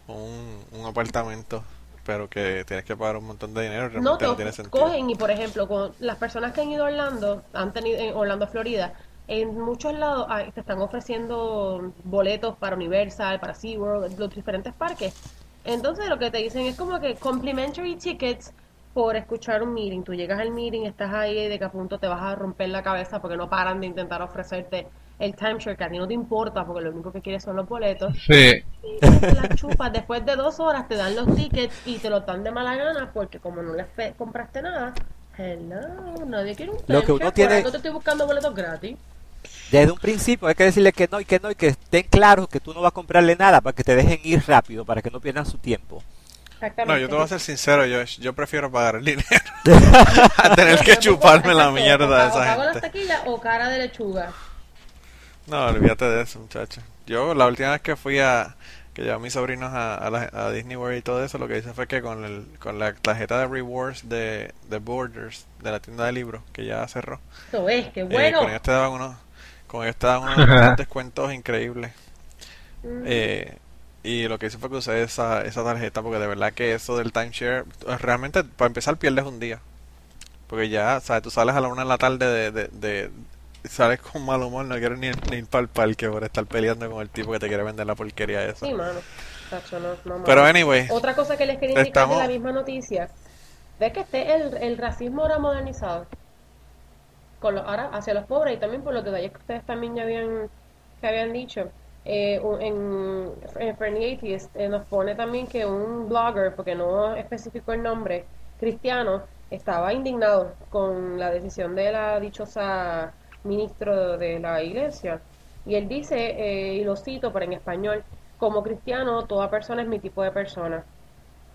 un, un apartamento, pero que tienes que pagar un montón de dinero, No, realmente te no tiene sentido. cogen y por ejemplo, con las personas que han ido a Orlando, han tenido en Orlando, Florida, en muchos lados te están ofreciendo boletos para Universal, para SeaWorld, los diferentes parques. Entonces lo que te dicen es como que complimentary tickets por escuchar un meeting. Tú llegas al meeting, estás ahí de que a punto te vas a romper la cabeza porque no paran de intentar ofrecerte el timeshare que a ti no te importa porque lo único que quieres son los boletos. Sí. Y te la chupas. Después de dos horas te dan los tickets y te los dan de mala gana porque como no les compraste nada, hello, nadie quiere un Lo que uno por tiene- algo te estoy buscando boletos gratis. Desde un principio hay que decirle que no y que no y que estén claros que tú no vas a comprarle nada para que te dejen ir rápido, para que no pierdan su tiempo. Exactamente. No, yo te voy a ser sincero, yo, yo prefiero pagar el dinero a tener que chuparme la mierda de esa pago gente. taquillas o cara de lechuga. No, olvídate de eso, muchacho. Yo la última vez que fui a que llevé a mis sobrinos a, a, la- a Disney World y todo eso, lo que hice fue que con, el, con la tarjeta de rewards de, de Borders, de la tienda de libros, que ya cerró, Eso es, qué eh, bueno. con ellos te daban unos, con ellos te daban unos, descuentos increíbles. Mm. Eh, y lo que hice fue que usé esa, esa tarjeta porque de verdad que eso del timeshare, eh, realmente para empezar pierdes un día. Porque ya, ¿sabes? Tú sales a la una de la tarde de, de, de- sales con mal humor, no quieres ni, ni ir para el parque por estar peleando con el tipo que te quiere vender la porquería esa. Sí, mano. Tacho, no, no, mano. Pero anyway, Otra cosa que les quería indicar Estamos- de la misma noticia, ves que este el, el racismo ahora modernizado, con los, ahora hacia los pobres y también por lo que de ayer que ustedes también ya habían, que habían dicho, Eh, en, en Fernie Atheist eh, nos pone también que un blogger, porque no especificó el nombre, cristiano, estaba indignado con la decisión de la dichosa ministro de la iglesia. Y él dice, eh, y lo cito, pero en español, como cristiano, toda persona es mi tipo de persona.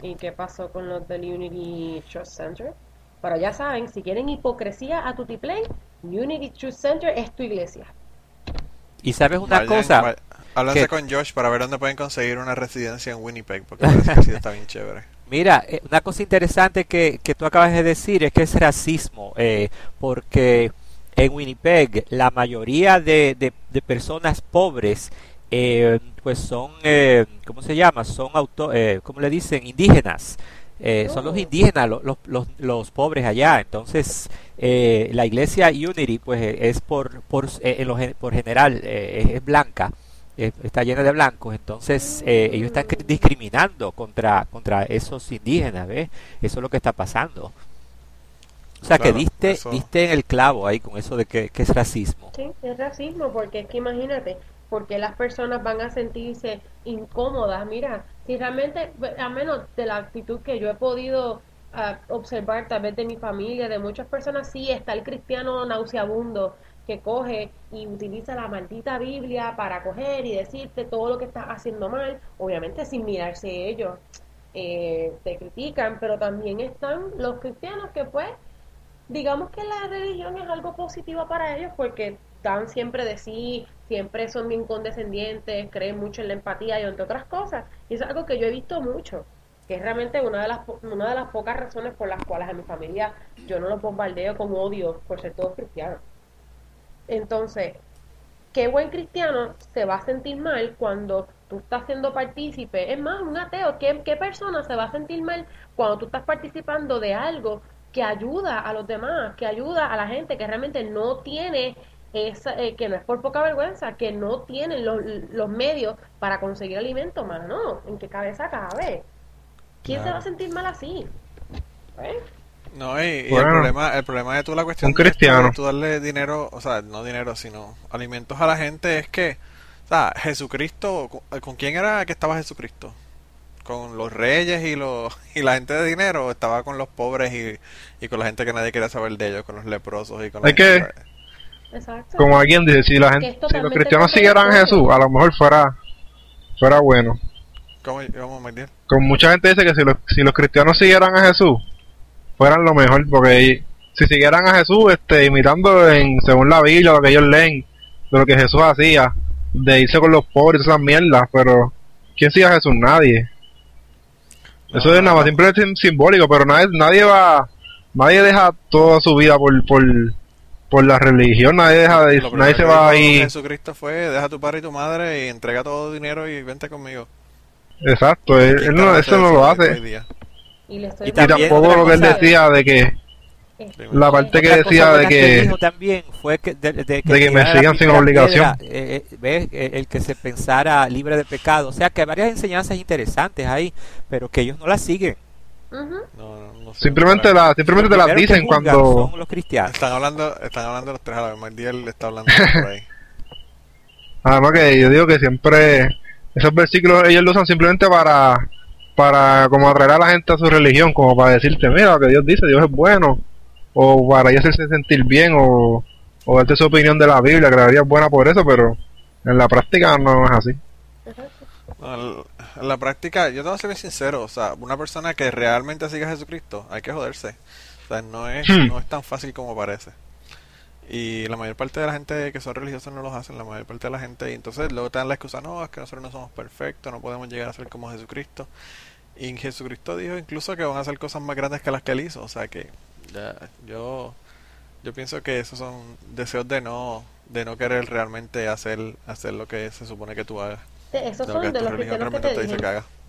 ¿Y qué pasó con los del Unity Trust Center? Pero ya saben, si quieren hipocresía a tu tiplay, Unity Trust Center es tu iglesia. Y sabes una cosa. Háblense con Josh para ver dónde pueden conseguir una residencia en Winnipeg, porque parece que está bien chévere. Mira, eh, una cosa interesante que, que, tú acabas de decir es que es racismo, eh, porque en Winnipeg la mayoría de, de, personas pobres eh, pues son, eh, ¿cómo se llama? Son, auto, eh, ¿cómo le dicen? Indígenas. Eh, Son los oh. indígenas, los, los, los, pobres allá. Entonces, eh, la iglesia Unity, pues es por, por, en lo, por general, es blanca está llena de blancos, entonces ellos están discriminando contra, contra esos indígenas, ¿ves? Eso es lo que está pasando. O sea, que diste, diste en el clavo ahí con eso de que, es racismo. Sí, es racismo, porque es que imagínate, porque las personas van a sentirse incómodas. Mira, si realmente, a menos de la actitud que yo he podido ah, observar tal vez de mi familia, de muchas personas, sí está el cristiano nauseabundo que coge y utiliza la maldita Biblia para coger y decirte todo lo que estás haciendo mal, obviamente sin mirarse ellos. Eh, te critican, pero también están los cristianos que pues digamos que la religión es algo positivo para ellos porque dan siempre de sí, siempre son bien condescendientes, creen mucho en la empatía y entre otras cosas. Y es algo que yo he visto mucho, que es realmente una de las, una de las pocas razones por las cuales a mi familia yo no los bombardeo con odio por ser todos cristianos. Entonces, ¿qué buen cristiano se va a sentir mal cuando tú estás siendo partícipe? Es más, un ateo, ¿qué, qué persona se va a sentir mal cuando tú estás participando de algo que ayuda a los demás, que ayuda a la gente que realmente no tiene esa, eh, que no es por poca vergüenza, que no tienen los, los medios para conseguir alimento, más no, ¿en qué cabeza cabe? ¿Quién se va a sentir mal así? ¿Eh? No, y, el problema el problema de tú la cuestión de tú darle dinero, o sea, no dinero, sino alimentos a la gente es que, o sea, Jesucristo, ¿con quién era que estaba Jesucristo? Con los reyes y los y la gente de dinero estaba con los pobres y, y con la gente que nadie quería saber de ellos con los leprosos y con la que como alguien dice si la gente si los cristianos siguieran a Jesús a lo mejor fuera fuera bueno. ¿Cómo, como mucha gente dice que si los, si los cristianos siguieran a Jesús fueran lo mejor porque si siguieran a Jesús este imitando en según la Biblia lo que ellos leen de lo que Jesús hacía de irse con los pobres esas mierdas pero ¿quién sigue a Jesús? nadie eso es nada más simplemente simbólico, pero nadie, nadie va, nadie deja toda su vida por, por, por la religión, nadie deja, nadie se va ahí. Jesucristo fue, deja a tu padre y tu madre y entrega todo el dinero y vente conmigo. Exacto, él, no, eso no lo hace. Y, y tampoco lo que él decía de que la parte que decía de que, también fue que, de, que, me sigan sin obligación. eh, eh, eh, el que se pensara libre de pecado. O sea que hay varias enseñanzas interesantes ahí pero que ellos no las siguen. Simplemente la simplemente te las dicen cuando son los cristianos. Están hablando están hablando los tres a la vez. Le está hablando por ahí. Además que yo digo que siempre esos versículos ellos lo usan simplemente para para como atraer a la gente a su religión como para decirte mira lo que Dios dice Dios es bueno o para hacerse sentir bien o, o darte su opinión de la Biblia, que la es buena por eso, pero en la práctica no es así. en la práctica, yo te voy a ser bien sincero, o sea, una persona que realmente sigue a Jesucristo, hay que joderse. O sea, no es, hmm. no es tan fácil como parece. Y la mayor parte de la gente que son religiosos no los hacen, la mayor parte de la gente. Y entonces luego te dan la excusa, no, es que nosotros no somos perfectos, no podemos llegar a ser como Jesucristo. Y Jesucristo dijo incluso que van a hacer cosas más grandes que las que él hizo. O sea que yo, yo pienso que esos son deseos de no, de no querer realmente hacer, hacer lo que se supone que tú hagas. esos son de los cristianos que te, dicen,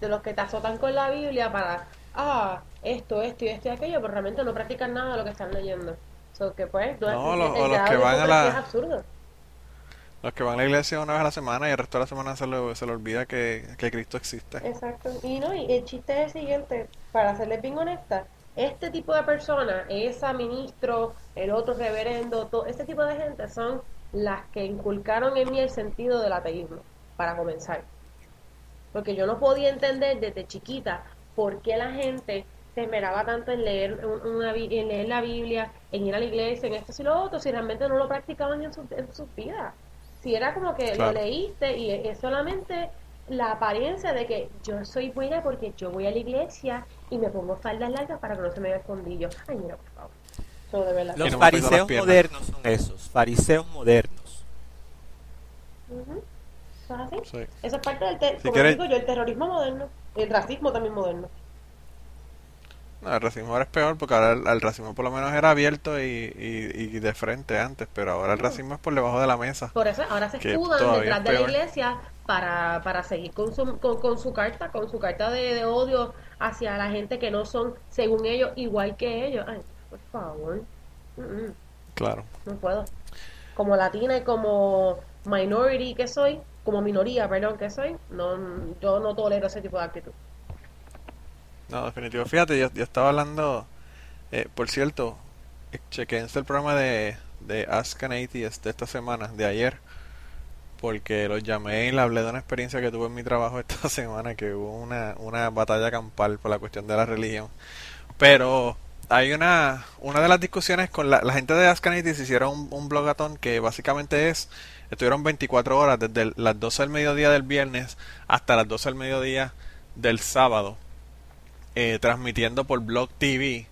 de los que te azotan con la Biblia para, ah, esto, esto y esto y aquello, pero realmente no practican nada de lo que están leyendo. que pues, no, los que van a la... Los que van a la iglesia una vez a la semana y el resto de la semana se le, se le olvida que, que Cristo existe. Exacto. Y no, y el chiste es el siguiente, para serles bien honesta, este tipo de personas, esa ministro, el otro reverendo, todo este tipo de gente son las que inculcaron en mí el sentido del ateísmo. para comenzar. Porque yo no podía entender desde chiquita por qué la gente se esmeraba tanto en leer, una, en leer la Biblia, en ir a la iglesia, en esto y lo otro, si realmente no lo practicaban en, en sus vidas. Si era como que lo leíste y es solamente la apariencia de que yo soy buena porque yo voy a la iglesia y me pongo faldas largas para que no se me vea el fondillo. Ay, mira, por favor. Los fariseos modernos son esos, fariseos modernos. ¿Eso es es parte del, como digo yo, el terrorismo moderno, el racismo también moderno. No, el racismo ahora es peor porque ahora el, racismo por lo menos era abierto y, y, de frente antes, pero ahora el racismo es por debajo de la mesa. Por eso ahora se escudan detrás de la iglesia para, para seguir con su, con, su carta, con su carta de, odio hacia la gente que no son, según ellos, igual que ellos. Ay, por favor. Claro. No puedo. Como latina y como minority que soy, como minoría, perdón, que soy, no, yo no tolero ese tipo de actitud. No, definitivo. Fíjate, yo, estaba hablando, eh, por cierto, chequense el programa de, de Ask an Atheist de esta semana, de ayer, porque los llamé y le hablé de una experiencia que tuve en mi trabajo esta semana, que hubo una, una batalla campal por la cuestión de la religión. Pero hay una, una de las discusiones con la, gente de Ask an Atheist hicieron un, un blogatón que básicamente es, estuvieron 24 horas desde las 12 del mediodía del viernes hasta las 12 del mediodía del sábado eh, transmitiendo por Blog TV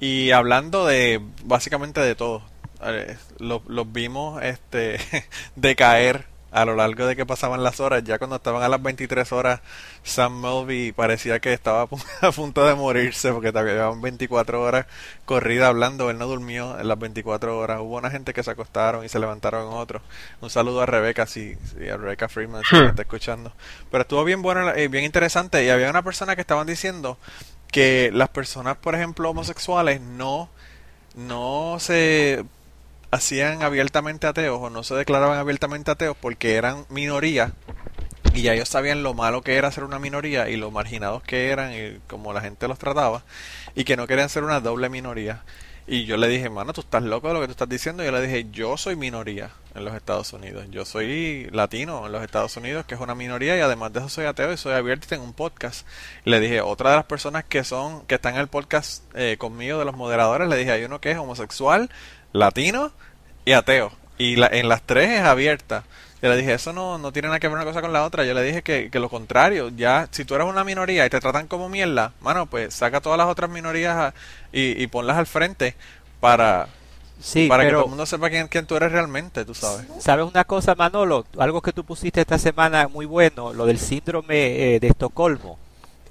y hablando de básicamente de todo. Eh, los, vimos este decaer a lo largo de que pasaban las horas. Ya cuando estaban a las 23 horas, Sam Melby parecía que estaba a punto de morirse porque llevaban 24 horas corrida hablando. Él no durmió en las 24 horas. Hubo una gente que se acostaron y se levantaron otros. Un saludo a Rebeca, si, a Rebeca Freeman, si me está escuchando. Pero estuvo bien bueno y bien interesante. Y había una persona que estaban diciendo que las personas, por ejemplo, homosexuales no no se hacían abiertamente ateos o no se declaraban abiertamente ateos porque eran minoría y ya ellos sabían lo malo que era ser una minoría y lo marginados que eran y cómo la gente los trataba y que no querían ser una doble minoría. Y yo le dije, mano, tú estás loco de lo que tú estás diciendo. Y yo le dije, yo soy minoría en los Estados Unidos. Yo soy latino en los Estados Unidos, que es una minoría, y además de eso soy ateo y soy abierto en un podcast. le dije, otra de las personas que son, que están en el podcast eh, conmigo de los moderadores, le dije, hay uno que es homosexual, latino y ateo. Y la, en las tres es abierta. Yo le dije, eso no, no tiene nada que ver una cosa con la otra. Yo le dije que, que lo contrario, ya, si tú eres una minoría y te tratan como mierda, mano, pues saca todas las otras minorías y, y ponlas al frente para, sí, para que todo el mundo sepa quién, quién tú eres realmente, tú sabes. ¿Sabes una cosa, Manolo? Algo que tú pusiste esta semana muy bueno, lo del síndrome eh, de Estocolmo.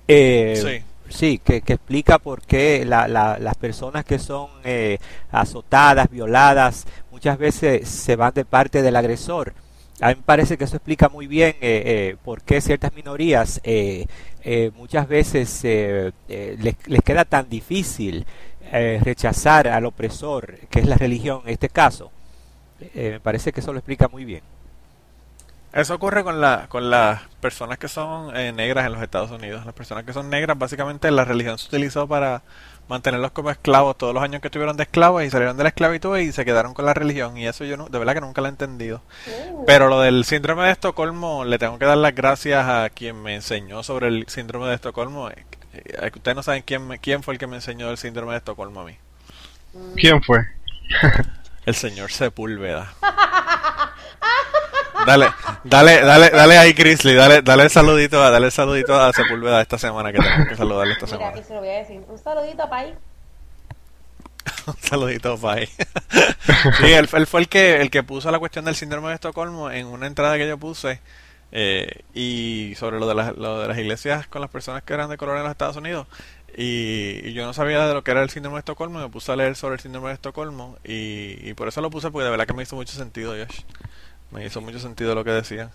Eh, sí. Sí, que, que, explica por qué la, la, las personas que son eh, azotadas, violadas, muchas veces se van de parte del agresor. A mí me parece que eso explica muy bien eh, eh, por qué ciertas minorías eh, muchas veces les, les, queda tan difícil rechazar al opresor, que es la religión en este caso. me parece que eso lo explica muy bien. Eso ocurre con, la, con las personas que son negras en los Estados Unidos. Las personas que son negras, básicamente la religión se utilizó para mantenerlos como esclavos todos los años que estuvieron de esclavos y salieron de la esclavitud y se quedaron con la religión y eso yo no, de verdad que nunca lo he entendido. Uh. Pero lo del síndrome de Estocolmo, le tengo que dar las gracias a quien me enseñó sobre el síndrome de Estocolmo. Eh, eh, ustedes no saben quién, quién fue el que me enseñó el síndrome de Estocolmo a mí. ¿Quién fue? el señor Sepúlveda. Dale, dale, dale, dale ahí, Chrisley, dale, dale el saludito, dale el saludito a Sepúlveda esta semana que tenemos que saludarle esta Mira, semana. se lo voy a decir. Un saludito, Pai. Un saludito, Pai. sí, él, él, fue el que, el que puso la cuestión del síndrome de Estocolmo en una entrada que yo puse eh, y sobre lo de, las, lo de las iglesias con las personas que eran de color en los Estados Unidos. Y, y, yo no sabía de lo que era el síndrome de Estocolmo, me puse a leer sobre el síndrome de Estocolmo y, y por eso lo puse porque de verdad que me hizo mucho sentido, Josh. Me hizo mucho sentido lo que decían.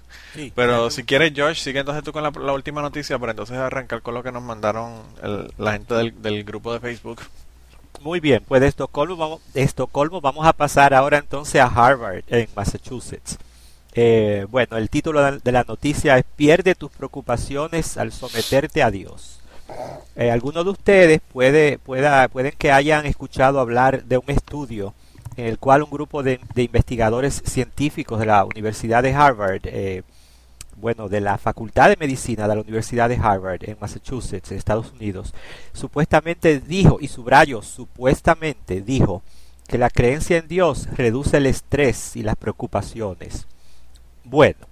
pero si quieres, Josh, sigue entonces tú con la, última noticia para entonces arrancar con lo que nos mandaron la gente del, grupo de Facebook. Muy bien, pues de Estocolmo, vamos, de Estocolmo vamos a pasar ahora entonces a Harvard, en Massachusetts. Eh, bueno, el título de la noticia es Pierde tus preocupaciones al someterte a Dios. Eh, algunos de ustedes puede, pueda, pueden que hayan escuchado hablar de un estudio en el cual un grupo de, investigadores científicos de la Universidad de Harvard, eh, bueno, de la Facultad de Medicina de la Universidad de Harvard en Massachusetts, Estados Unidos, supuestamente dijo, y subrayo, supuestamente dijo, que la creencia en Dios reduce el estrés y las preocupaciones. Bueno,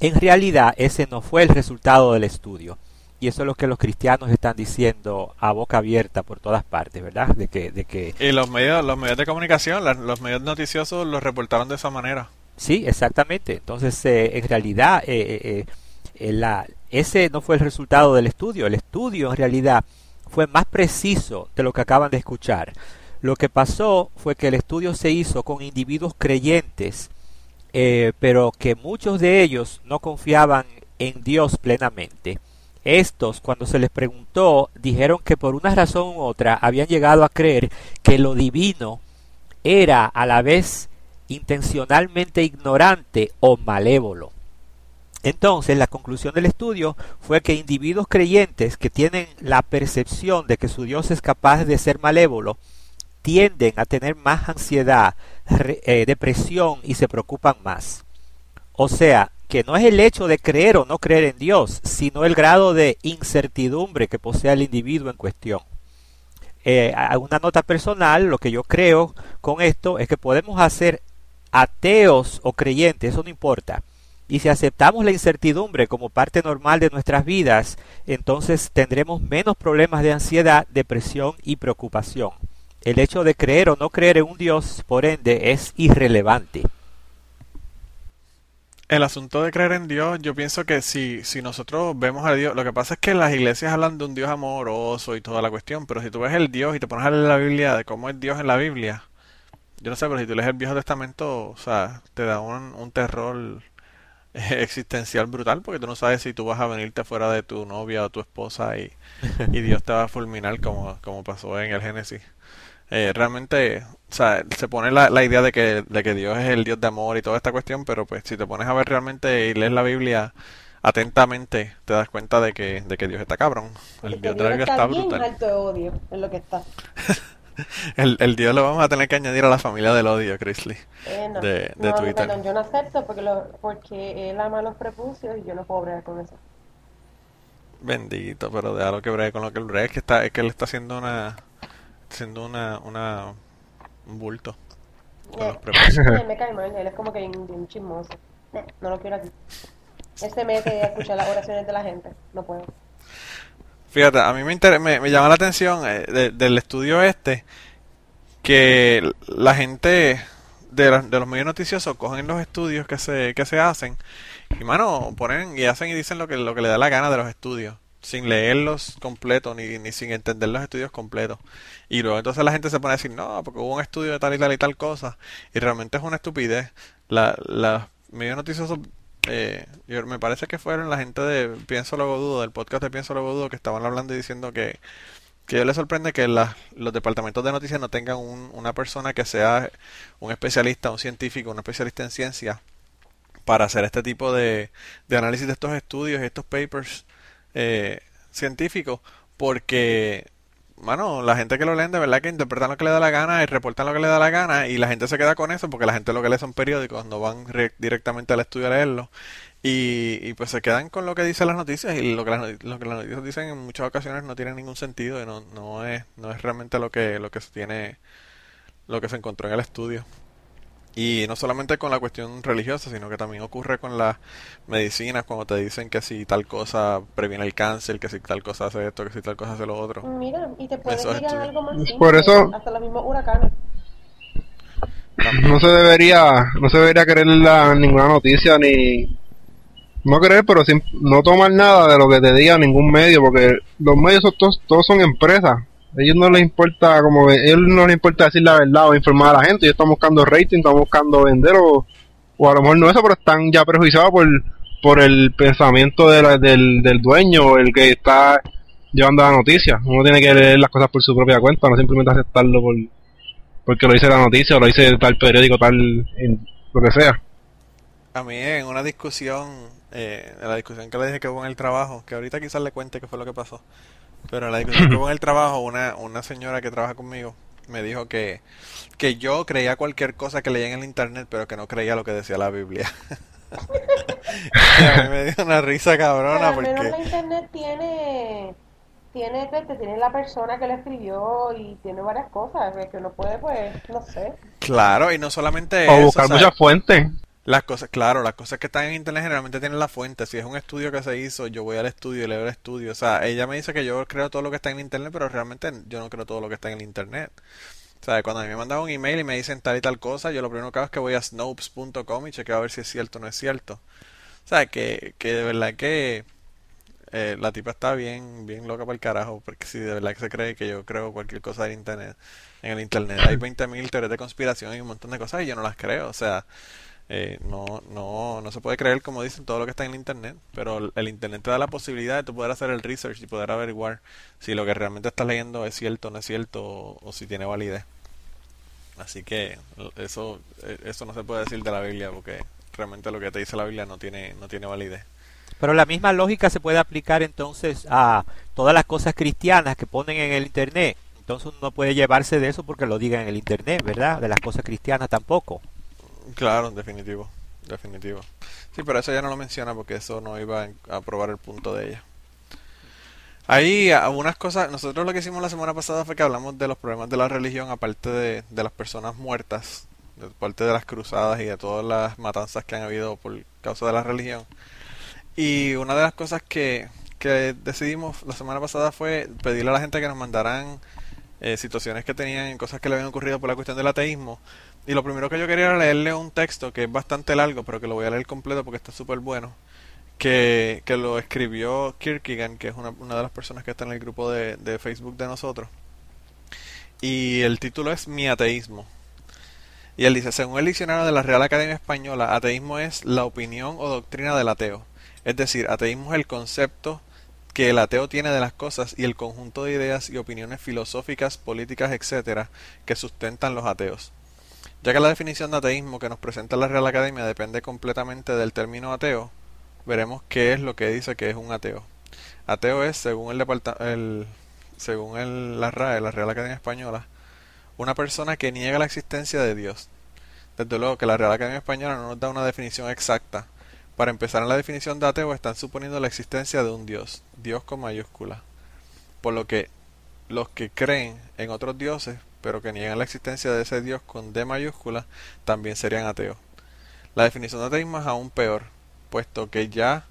en realidad ese no fue el resultado del estudio. Y eso es lo que los cristianos están diciendo a boca abierta por todas partes, ¿verdad? De que, de que... Y los medios, los medios de comunicación, los medios noticiosos los reportaron de esa manera. Sí, exactamente. Entonces, eh, en realidad, eh, eh, la, ese no fue el resultado del estudio. El estudio, en realidad, fue más preciso de lo que acaban de escuchar. Lo que pasó fue que el estudio se hizo con individuos creyentes, pero que muchos de ellos no confiaban en Dios plenamente. Estos, cuando se les preguntó, dijeron que por una razón u otra habían llegado a creer que lo divino era a la vez intencionalmente ignorante o malévolo. Entonces, la conclusión del estudio fue que individuos creyentes que tienen la percepción de que su Dios es capaz de ser malévolo, tienden a tener más ansiedad, eh, depresión y se preocupan más. O sea, que no es el hecho de creer o no creer en Dios, sino el grado de incertidumbre que posee el individuo en cuestión. Eh, una nota personal, lo que yo creo con esto es que podemos hacer ateos o creyentes, eso no importa. Y si aceptamos la incertidumbre como parte normal de nuestras vidas, entonces tendremos menos problemas de ansiedad, depresión y preocupación. El hecho de creer o no creer en un Dios, por ende, es irrelevante. El asunto de creer en Dios, yo pienso que si, si nosotros vemos a Dios, lo que pasa es que las iglesias hablan de un Dios amoroso y toda la cuestión, pero si tú ves el Dios y te pones a leer la Biblia de cómo es Dios en la Biblia, yo no sé, pero si tú lees el Viejo Testamento, o sea, te da un, un terror existencial brutal porque tú no sabes si tú vas a venirte fuera de tu novia o tu esposa y, y Dios te va a fulminar como, como pasó en el Génesis. Eh, realmente, o sea, se pone la, la idea de que, de que Dios es el Dios de amor y toda esta cuestión, pero pues si te pones a ver realmente y lees la Biblia atentamente, te das cuenta de que, de que Dios está cabrón. El Dios de la Biblia está, brutal. alto de odio, es lo que está. el, el Dios lo vamos a tener que añadir a la familia del odio, Chrisley. Eh, no, de, de Twitter. Perdón, yo no acepto porque, lo, porque él ama los prepucios y yo no puedo bregar con eso. Bendito, pero déjalo que bregue con lo que él bregue. Es que, está, es que él está haciendo una siendo una, una un bulto. me cae mal, él es como que un, chismoso. no lo quiero aquí. Se mete a escuchar las oraciones de la gente. No puedo. Fíjate, a mí me, me, me, llama la atención eh, del estudio este que la gente de, de, los medios noticiosos cogen los estudios que se, que se hacen y, mano, ponen y hacen y dicen lo que, lo que le da la gana de los estudios sin leerlos completos ni, ni sin entender los estudios completos. Y luego entonces la gente se pone a decir, no, porque hubo un estudio de tal y tal y tal cosa. Y realmente es una estupidez. La, la medios noticiosos, eh, me parece que fueron la gente de Pienso Luego Dudo, del podcast de Pienso Luego Dudo, que estaban hablando y diciendo que, que a ellos sorprende que los departamentos de noticias no tengan una persona que sea un especialista, un científico, un especialista en ciencia para hacer este tipo de, de análisis de estos estudios y estos papers eh, porque bueno, la gente que lo leen de verdad que interpretan lo que le da la gana y reportan lo que le da la gana y la gente se queda con eso porque la gente lo que lee son periódicos, no van directamente al estudio a leerlo y, pues se quedan con lo que dicen las noticias y lo que las, lo que las noticias dicen en muchas ocasiones no tiene ningún sentido y no, no es no es realmente lo que lo que se tiene lo que se encontró en el estudio. Y no solamente con la cuestión religiosa, sino que también ocurre con las medicinas, cuando te dicen que si tal cosa previene el cáncer, que si tal cosa hace esto, que si tal cosa hace lo otro. Mira, y te puedes ir a algo más simple, Por eso, hasta los mismos huracanes. No se debería, no se debería creer la, ninguna noticia ni no creer, pero sin, no tomar nada de lo que te diga ningún medio, porque los medios todos, todos son empresas ellos no les importa, como ellos no les importa decir la verdad o informar a la gente, ellos están buscando rating, están buscando vender o, o a lo mejor no eso, pero están ya prejuiciados por, por el pensamiento de del, del dueño el que está llevando la noticia. Uno tiene que leer las cosas por su propia cuenta, no simplemente aceptarlo por porque lo dice la noticia o lo dice tal periódico, tal, lo que sea. A mí en una discusión, eh, en la discusión que le dije que hubo en el trabajo, que ahorita quizás le cuente qué fue lo que pasó, pero en la discusión que hubo en el trabajo, una, una señora que trabaja conmigo me dijo que, que yo creía cualquier cosa que leía en el internet, pero que no creía lo que decía la Biblia. a mí me dio una risa cabrona Pero al menos la porque... internet tiene, tiene, este, tiene la persona que lo escribió y tiene varias cosas que uno puede, pues, no sé. Claro, y no solamente O eso, buscar muchas fuentes. Las cosas, claro, las cosas que están en internet generalmente tienen la fuente. Si es un estudio que se hizo, yo voy al estudio y leo el estudio. O sea, ella me dice que yo creo todo lo que está en internet, pero realmente yo no creo todo lo que está en el internet. O sea, cuando a mí me mandan un email y me dicen tal y tal cosa, yo lo primero que hago es que voy a snopes.com y chequeo a ver si es cierto o no es cierto. O sea, que, que de verdad que eh, la tipa está bien, bien loca para el carajo, porque si de verdad que se cree que yo creo cualquier cosa del internet, en el internet hay 20.000 teorías de conspiración y un montón de cosas y yo no las creo. O sea, eh, no, no, no se puede creer como dicen todo lo que está en el internet, pero el, internet te da la posibilidad de tú poder hacer el research y poder averiguar si lo que realmente estás leyendo es cierto o no es cierto o, o si tiene validez. Así que eso, eh, eso no se puede decir de la Biblia porque realmente lo que te dice la Biblia no tiene, no tiene validez. Pero la misma lógica se puede aplicar entonces a todas las cosas cristianas que ponen en el Internet. Entonces uno no puede llevarse de eso porque lo diga en el Internet, ¿verdad? De las cosas cristianas tampoco. Claro, definitivo, definitivo. Sí, pero eso ya no lo menciona porque eso no iba a probar el punto de ella. Hay algunas cosas, nosotros lo que hicimos la semana pasada fue que hablamos de los problemas de la religión, aparte de, de las personas muertas, de parte de las cruzadas y de todas las matanzas que han habido por causa de la religión. Y una de las cosas que, que decidimos la semana pasada fue pedirle a la gente que nos mandaran eh, situaciones que tenían, cosas que le habían ocurrido por la cuestión del ateísmo. Y lo primero que yo quería era leerle un texto que es bastante largo, pero que lo voy a leer completo porque está súper bueno. Que, que lo escribió Kierkegaard, que es una, una de las personas que está en el grupo de, de Facebook de nosotros. Y el título es Mi ateísmo. Y él dice, según el diccionario de la Real Academia Española, ateísmo es la opinión o doctrina del ateo. Es decir, ateísmo es el concepto que el ateo tiene de las cosas y el conjunto de ideas y opiniones filosóficas, políticas, etcétera, que sustentan los ateos. Ya que la definición de ateísmo que nos presenta la Real Academia depende completamente del término ateo, veremos qué es lo que dice que es un ateo. Ateo es, según el, según el, la RAE, la Real Academia Española, una persona que niega la existencia de Dios. Desde luego que la Real Academia Española no nos da una definición exacta. Para empezar en la definición de ateo están suponiendo la existencia de un Dios, Dios con mayúscula. Por lo que los que creen en otros dioses, pero que niegan la existencia de ese Dios con D mayúscula, también serían ateos. La definición de ateísmo es aún peor, puesto que ya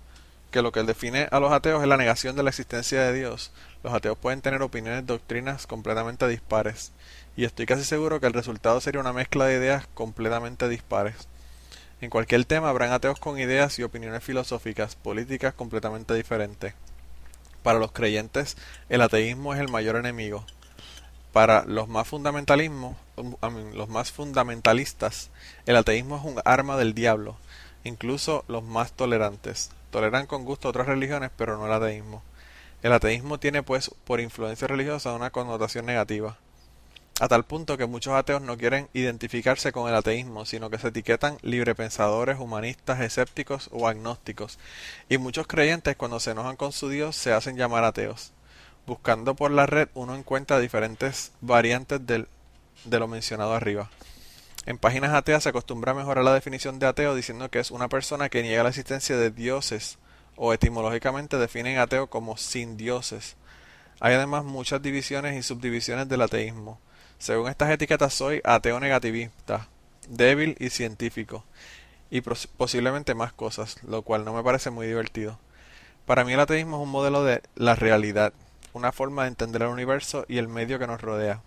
que lo que define a los ateos es la negación de la existencia de Dios, los ateos pueden tener opiniones, doctrinas completamente dispares, y estoy casi seguro que el resultado sería una mezcla de ideas completamente dispares. En cualquier tema habrán ateos con ideas y opiniones filosóficas, políticas completamente diferentes. Para los creyentes, el ateísmo es el mayor enemigo. Para los más fundamentalismos, mean, los más fundamentalistas, el ateísmo es un arma del diablo. Incluso los más tolerantes toleran con gusto otras religiones, pero no el ateísmo. El ateísmo tiene pues por influencia religiosa una connotación negativa, a tal punto que muchos ateos no quieren identificarse con el ateísmo, sino que se etiquetan librepensadores, humanistas, escépticos o agnósticos, y muchos creyentes cuando se enojan con su Dios se hacen llamar ateos. Buscando por la red uno encuentra diferentes variantes del, de lo mencionado arriba. En páginas ateas se acostumbra a mejorar la definición de ateo diciendo que es una persona que niega la existencia de dioses o etimológicamente definen ateo como sin dioses. Hay además muchas divisiones y subdivisiones del ateísmo. Según estas etiquetas soy ateo negativista, débil y científico, y posiblemente más cosas, lo cual no me parece muy divertido. Para mí el ateísmo es un modelo de la realidad, una forma de entender el universo y el medio que nos rodea.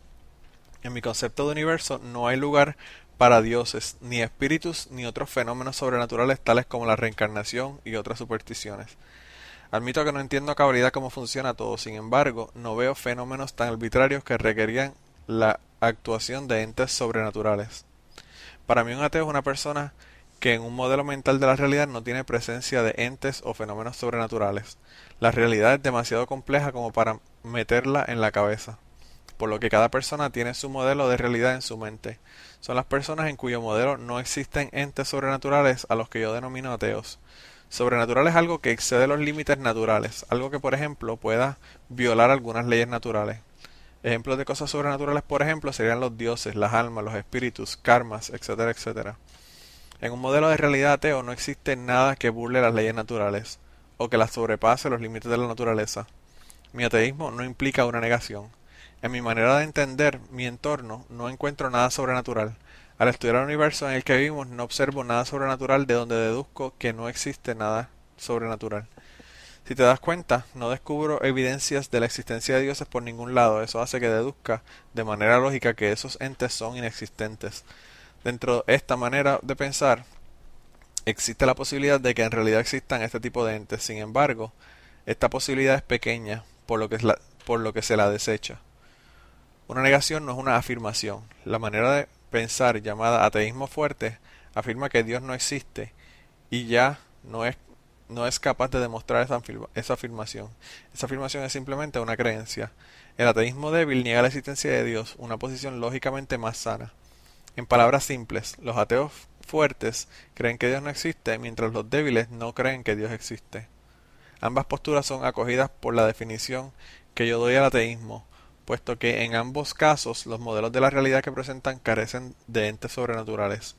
En mi concepto de universo no hay lugar para dioses, ni espíritus, ni otros fenómenos sobrenaturales tales como la reencarnación y otras supersticiones. Admito que no entiendo a cabalidad cómo funciona todo, sin embargo, no veo fenómenos tan arbitrarios que requerían la actuación de entes sobrenaturales. Para mí un ateo es una persona que en un modelo mental de la realidad no tiene presencia de entes o fenómenos sobrenaturales. La realidad es demasiado compleja como para meterla en la cabeza, por lo que cada persona tiene su modelo de realidad en su mente. Son las personas en cuyo modelo no existen entes sobrenaturales a los que yo denomino ateos. Sobrenatural es algo que excede los límites naturales, algo que por ejemplo pueda violar algunas leyes naturales. Ejemplos de cosas sobrenaturales, por ejemplo, serían los dioses, las almas, los espíritus, karmas, etcétera, etcétera. En un modelo de realidad ateo no existe nada que burle las leyes naturales o que las sobrepase los límites de la naturaleza. Mi ateísmo no implica una negación. En mi manera de entender mi entorno no encuentro nada sobrenatural. Al estudiar el universo en el que vivimos no observo nada sobrenatural de donde deduzco que no existe nada sobrenatural. Si te das cuenta, no descubro evidencias de la existencia de dioses por ningún lado. Eso hace que deduzca de manera lógica que esos entes son inexistentes. Dentro de esta manera de pensar, existe la posibilidad de que en realidad existan este tipo de entes. Sin embargo, esta posibilidad es pequeña, por lo que, se la desecha. Una negación no es una afirmación. La manera de pensar llamada ateísmo fuerte afirma que Dios no existe y ya no es no es capaz de demostrar esa, esa afirmación. Esa afirmación es simplemente una creencia. El ateísmo débil niega la existencia de Dios, una posición lógicamente más sana. En palabras simples, los ateos fuertes creen que Dios no existe, mientras los débiles no creen que Dios existe. Ambas posturas son acogidas por la definición que yo doy al ateísmo, puesto que en ambos casos los modelos de la realidad que presentan carecen de entes sobrenaturales.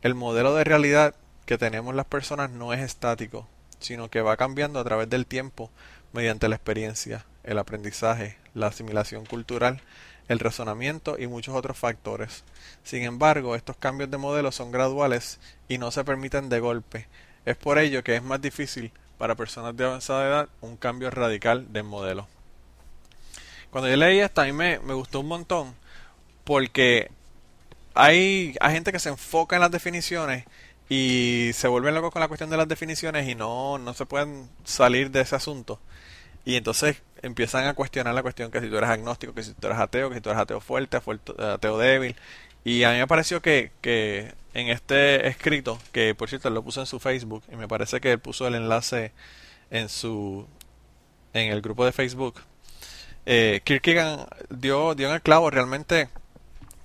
El modelo de realidad que tenemos las personas no es estático, sino que va cambiando a través del tiempo mediante la experiencia, el aprendizaje, la asimilación cultural, el razonamiento y muchos otros factores. Sin embargo, estos cambios de modelo son graduales y no se permiten de golpe. Es por ello que es más difícil para personas de avanzada edad un cambio radical de modelo. Cuando yo leí esto, a me, gustó un montón porque hay, hay gente que se enfoca en las definiciones y se vuelven locos con la cuestión de las definiciones y no, no se pueden salir de ese asunto. Y entonces empiezan a cuestionar la cuestión que si tú eres agnóstico, que si tú eres ateo, que si tú eres ateo fuerte, ateo débil. Y a mí me pareció que, que en este escrito, que por cierto lo puso en su Facebook, y me parece que él puso el enlace en su en el grupo de Facebook, eh, Kierkegaard dio, dio en el clavo, realmente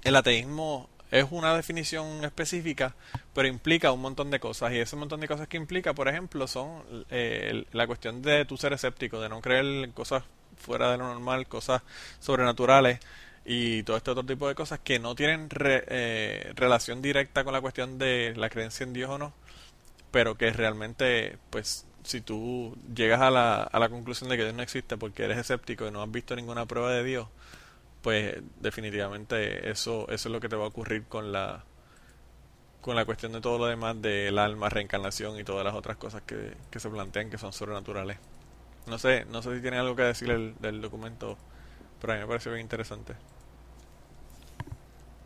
el ateísmo es una definición específica, pero implica un montón de cosas. Y ese montón de cosas que implica, por ejemplo, son eh, la cuestión de tu ser escéptico, de no creer en cosas fuera de lo normal, cosas sobrenaturales y todo este otro tipo de cosas que no tienen eh, relación directa con la cuestión de la creencia en Dios o no, pero que realmente, pues, si tú llegas a la, a la conclusión de que Dios no existe porque eres escéptico y no has visto ninguna prueba de Dios, pues definitivamente eso, eso es lo que te va a ocurrir con la con la cuestión de todo lo demás del alma, reencarnación y todas las otras cosas que, se plantean que son sobrenaturales. No sé, no sé si tiene algo que decir el, del documento, pero a mí me parece bien interesante.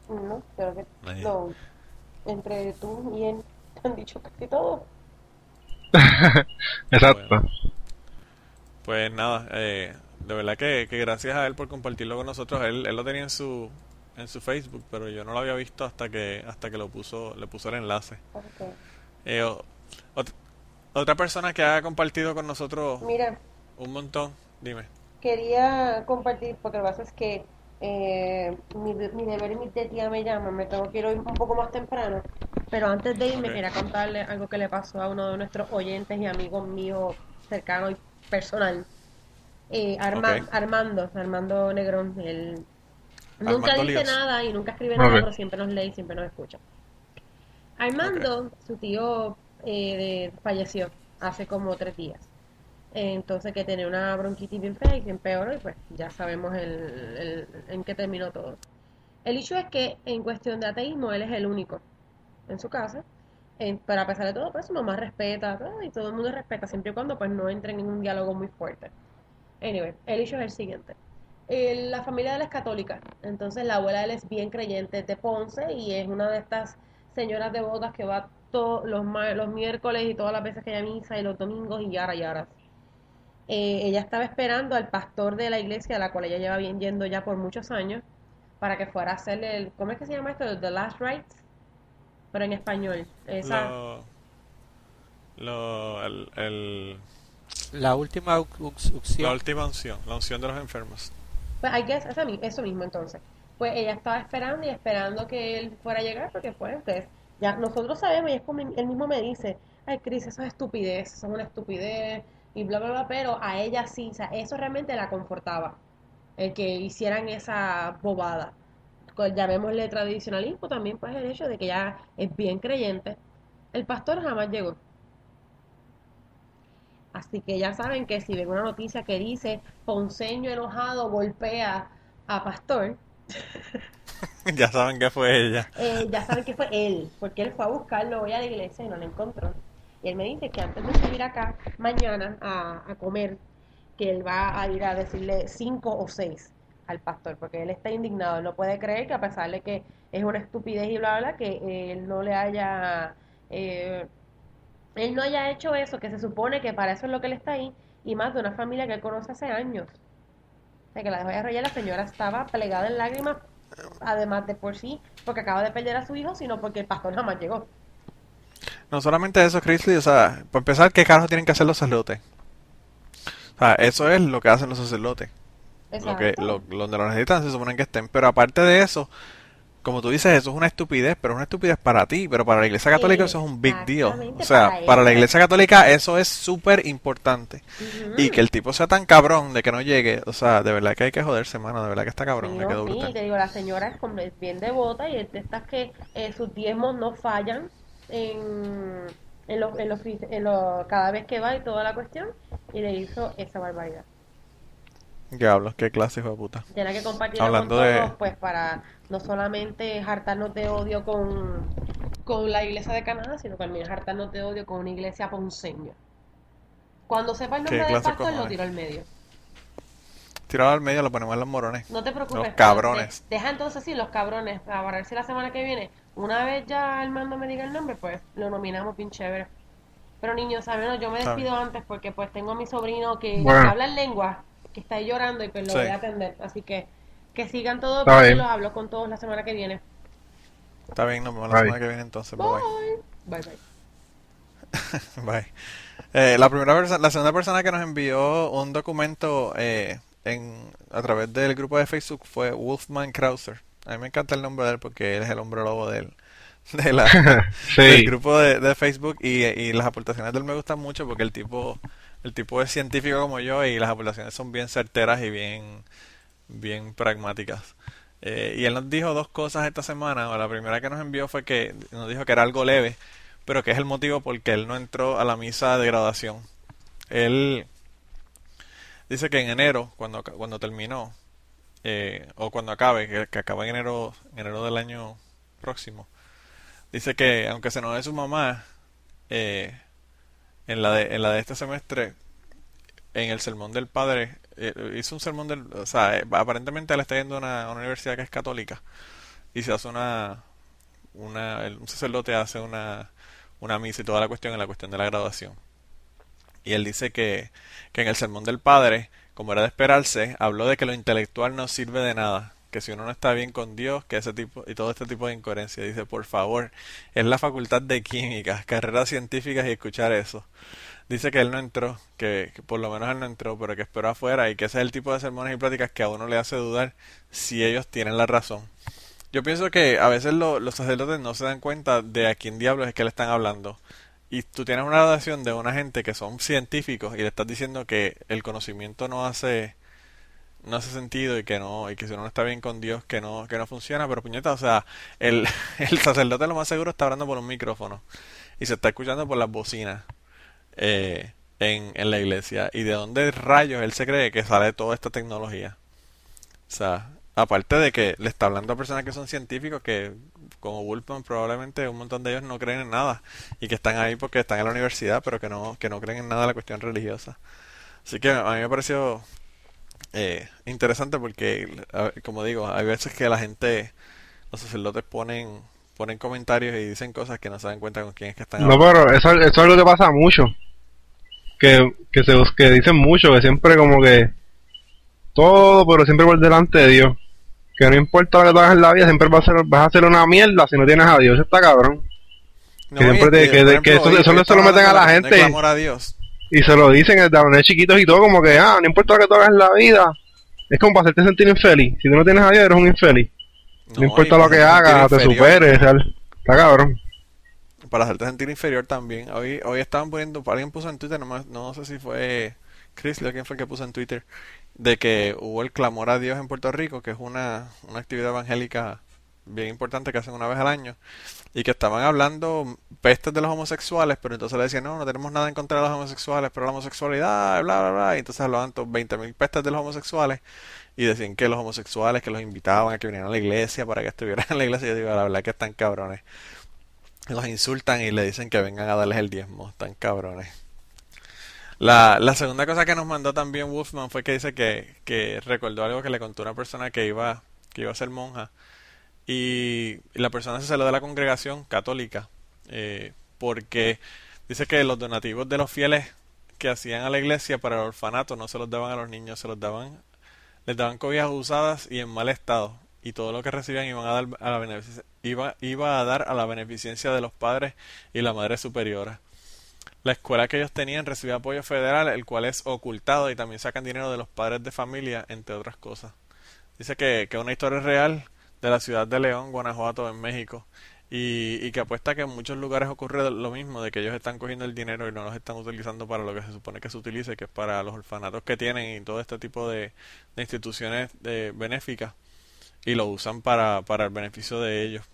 No, creo que entre tú y él han dicho casi todo. Exacto. pues nada, eh, de verdad que, gracias a él por compartirlo con nosotros. Él, él lo tenía en su en su Facebook, pero yo no lo había visto hasta que hasta que lo puso le puso el enlace. Eh, otra persona que ha compartido con nosotros Mira, un montón, dime. Quería compartir, porque lo que pasa es que eh, mi, mi deber y mi tía me llaman, me tengo que ir un poco más temprano, pero antes de irme quería contarle algo que le pasó a uno de nuestros oyentes y amigos míos cercano y personal. Eh, Armando, Armando Negrón, él nunca dice nada y nunca escribe nada, pero siempre nos lee y siempre nos escucha. Armando, su tío eh, falleció hace como tres días. Entonces que tenía una bronquitis bien fea y que empeoró y pues ya sabemos el, en qué terminó todo. El hecho es que en cuestión de ateísmo él es el único en su casa. pero a pesar de todo, pues su mamá respeta y todo el mundo respeta siempre y cuando pues no entre en un diálogo muy fuerte. Anyway, el hecho es el siguiente. la familia de él es católica, entonces la abuela de él es bien creyente de Ponce y es una de estas señoras devotas que va todos los, los miércoles y todas las veces que hay misa y los domingos y yara. Eh, ella estaba esperando al pastor de la iglesia, a la cual ella lleva bien yendo ya por muchos años, para que fuera a hacerle el, ¿cómo es que se llama esto? The Last Rites, pero en español. Esa... Lo, el la última unción. La última unción, la unción de los enfermos. Pues I guess, eso, eso mismo entonces. Pues ella estaba esperando y esperando que él fuera a llegar porque pues entonces ya nosotros sabemos y es como él mismo me dice, ay Cris, eso es estupidez, eso es una estupidez y bla bla bla, pero a ella sí, o sea, eso realmente la confortaba, el que hicieran esa bobada. Pues, llamémosle tradicionalismo también pues el hecho de que ella es bien creyente El pastor jamás llegó. Así que ya saben que si ven una noticia que dice Ponceño enojado golpea a pastor, ya saben que fue ella. eh, ya saben que fue él, porque él fue a buscarlo hoy a la iglesia y no lo encontró. Y él me dice que antes de subir acá mañana a, a comer, que él va a ir a decirle cinco o seis al pastor, porque él está indignado, él no puede creer que a pesar de que es una estupidez y bla, bla, bla, que él no le haya, eh, él no haya hecho eso, que se supone que para eso es lo que él está ahí, y más de una familia que él conoce hace años. O sea, que la dejó de la señora estaba plegada en lágrimas, además de por sí, porque acaba de perder a su hijo, sino porque el pastor jamás llegó. No solamente eso, Chrisley, o sea, para empezar, ¿qué carajo tienen que hacer los sacerdotes? O sea, eso es lo que hacen los sacerdotes. Lo que, lo, donde lo necesitan se suponen que estén. Pero aparte de eso, como tú dices, eso es una estupidez, pero es una estupidez para ti, pero para la iglesia católica eso es un big deal. O sea, para para la iglesia católica eso es súper importante. Y que el tipo sea tan cabrón de que no llegue, o sea, de verdad que hay que joderse, mano, de verdad que está cabrón, no, quedó te digo, la señora es bien devota y es de estas que eh, sus diezmos no fallan en, en, los- en los fi- en los- cada vez que va y toda la cuestión y le hizo esa barbaridad. Diablos, qué clase hijo de puta. Tiene que compartirlo Hablando con de- pues para no solamente hartarnos de odio con, con la iglesia de Canadá, sino también hartarnos de odio con una iglesia ponceña. Cuando sepa el ¿Qué nombre del pastor, lo tiro al medio. Tirado al medio lo ponemos en los morones. No te preocupes. Los cabrones. de- deja entonces sí, los cabrones. A ver si la semana que viene, una vez ya el mando me diga el nombre, pues lo nominamos bien chévere. Pero niños, al menos yo me despido antes porque pues tengo a mi sobrino que, Bueno. que habla en lengua, que está ahí llorando y pues lo Sí. voy a atender. Así que que sigan todos, bien. los hablo con todos la semana que viene. Está bien, nos vemos la Bye. semana que viene entonces. Bye bye. Bye. Bye bye. Eh, la primera persona, la segunda persona que nos envió un documento eh, en, a través del grupo de Facebook fue Wolfman Krauser. A mí me encanta el nombre de él porque él es el hombre lobo del, de la, del Sí. grupo de, de Facebook y, y las aportaciones de él me gustan mucho porque el tipo, el tipo es científico como yo y las aportaciones son bien certeras y bien, bien pragmáticas. Eh, y él nos dijo dos cosas esta semana. La primera que nos envió fue que nos dijo que era algo leve, pero que es el motivo por que él no entró a la misa de graduación. Él dice que en enero, cuando, cuando terminó, eh, o cuando acabe, que, acaba en enero, en enero del año próximo, dice que aunque se nos de su mamá, eh, en la de, en la de este semestre, en el sermón del padre, eh, hizo un sermón del, o sea, eh, aparentemente él está yendo a una, universidad que es católica y se hace una, una, un sacerdote hace una, una misa y toda la cuestión en la cuestión de la graduación. Y él dice que, que en el sermón del padre, como era de esperarse, habló de que lo intelectual no sirve de nada, que si uno no está bien con Dios, que ese tipo y todo este tipo de incoherencia. Dice, por favor, es la facultad de química, carreras científicas y escuchar eso. Dice que él no entró, que, por lo menos él no entró, pero que esperó afuera y que ese es el tipo de sermones y pláticas que a uno le hace dudar si ellos tienen la razón. Yo pienso que a veces lo- los sacerdotes no se dan cuenta de a quién diablos es que le están hablando. Y tú tienes una graduación de una gente que son científicos y le estás diciendo que el conocimiento no hace no hace sentido y que no y que si uno no está bien con Dios que no que no funciona, pero puñeta, o sea, el, el sacerdote lo más seguro está hablando por un micrófono y se está escuchando por las bocinas eh, en, en la iglesia. ¿Y de dónde rayos él se cree que sale toda esta tecnología? O sea, aparte de que le está hablando a personas que son científicos que, como Wolfman, probablemente un montón de ellos no creen en nada y que están ahí porque están en la universidad, pero que no, que no creen en nada la cuestión religiosa. Así que a mí me pareció eh, interesante porque, como digo, hay veces que la gente, los sacerdotes ponen, ponen comentarios y dicen cosas que no se dan cuenta con quién es que están No, hablando. pero eso, eso es algo que pasa mucho. Que, que, se, que dicen mucho, que siempre como que todo, pero siempre por delante de Dios. Que no importa lo que tú hagas en la vida, siempre vas a, hacer, vas a hacer una mierda si no tienes a Dios. Eso está cabrón. No, que siempre te- que- por que ejemplo, eso- hoy- eso hoy no se lo meten a la gente. clamor a Dios. Y se lo dicen desde donde chiquitos y todo, como que, ah, no importa lo que tú hagas en la vida. Es como para hacerte sentir infeliz. Si tú no tienes a Dios, eres un infeliz. No, importa lo que hagas, te superes. Está cabrón. Para hacerte sentir inferior también. Hoy, hoy estaban poniendo, alguien puso en Twitter, nomás, no sé si fue Chris, quién fue el que puso en Twitter, de que hubo el clamor a Dios en Puerto Rico, que es una, una actividad evangélica bien importante que hacen una vez al año y que estaban hablando pestes de los homosexuales, pero entonces le decían, no, no tenemos nada en contra de los homosexuales, pero la homosexualidad, bla, bla, bla, y entonces hablaban 20.000 pestes de los homosexuales y decían que los homosexuales, que los invitaban a que vinieran a la iglesia para que estuvieran en la iglesia, y yo digo, la verdad que están cabrones. Los insultan y le dicen que vengan a darles el diezmo, están cabrones. La, la segunda cosa que nos mandó también Wolfman fue que dice que, que recordó algo que le contó una persona que iba, que iba a ser monja y, la persona se salió de la congregación católica eh, porque dice que los donativos de los fieles que hacían a la iglesia para el orfanato no se los daban a los niños, se los daban, les daban cobijas usadas y en mal estado y todo lo que recibían iban a dar a la iba, iba a dar a la beneficencia de los padres y la madre superiora. La escuela que ellos tenían recibía apoyo federal, el cual es ocultado y también sacan dinero de los padres de familia, entre otras cosas. Dice que, que una historia real de la ciudad de León, Guanajuato, en México, y, y, que apuesta que en muchos lugares ocurre lo mismo, de que ellos están cogiendo el dinero y no los están utilizando para lo que se supone que se utilice, que es para los orfanatos que tienen y todo este tipo de, instituciones de, benéficas, y lo usan para, para el beneficio de ellos.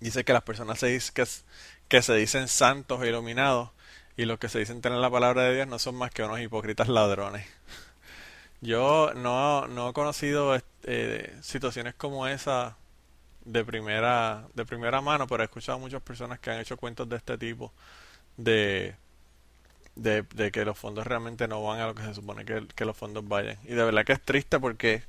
Dice que las personas se que, que se dicen santos e iluminados y los que se dicen tener la palabra de Dios no son más que unos hipócritas ladrones. Yo no, no he conocido eh, situaciones como esa de primera, de primera mano, pero he escuchado muchas personas que han hecho cuentos de este tipo, de, de, que los fondos realmente no van a lo que se supone que, que los fondos vayan. Y de verdad que es triste porque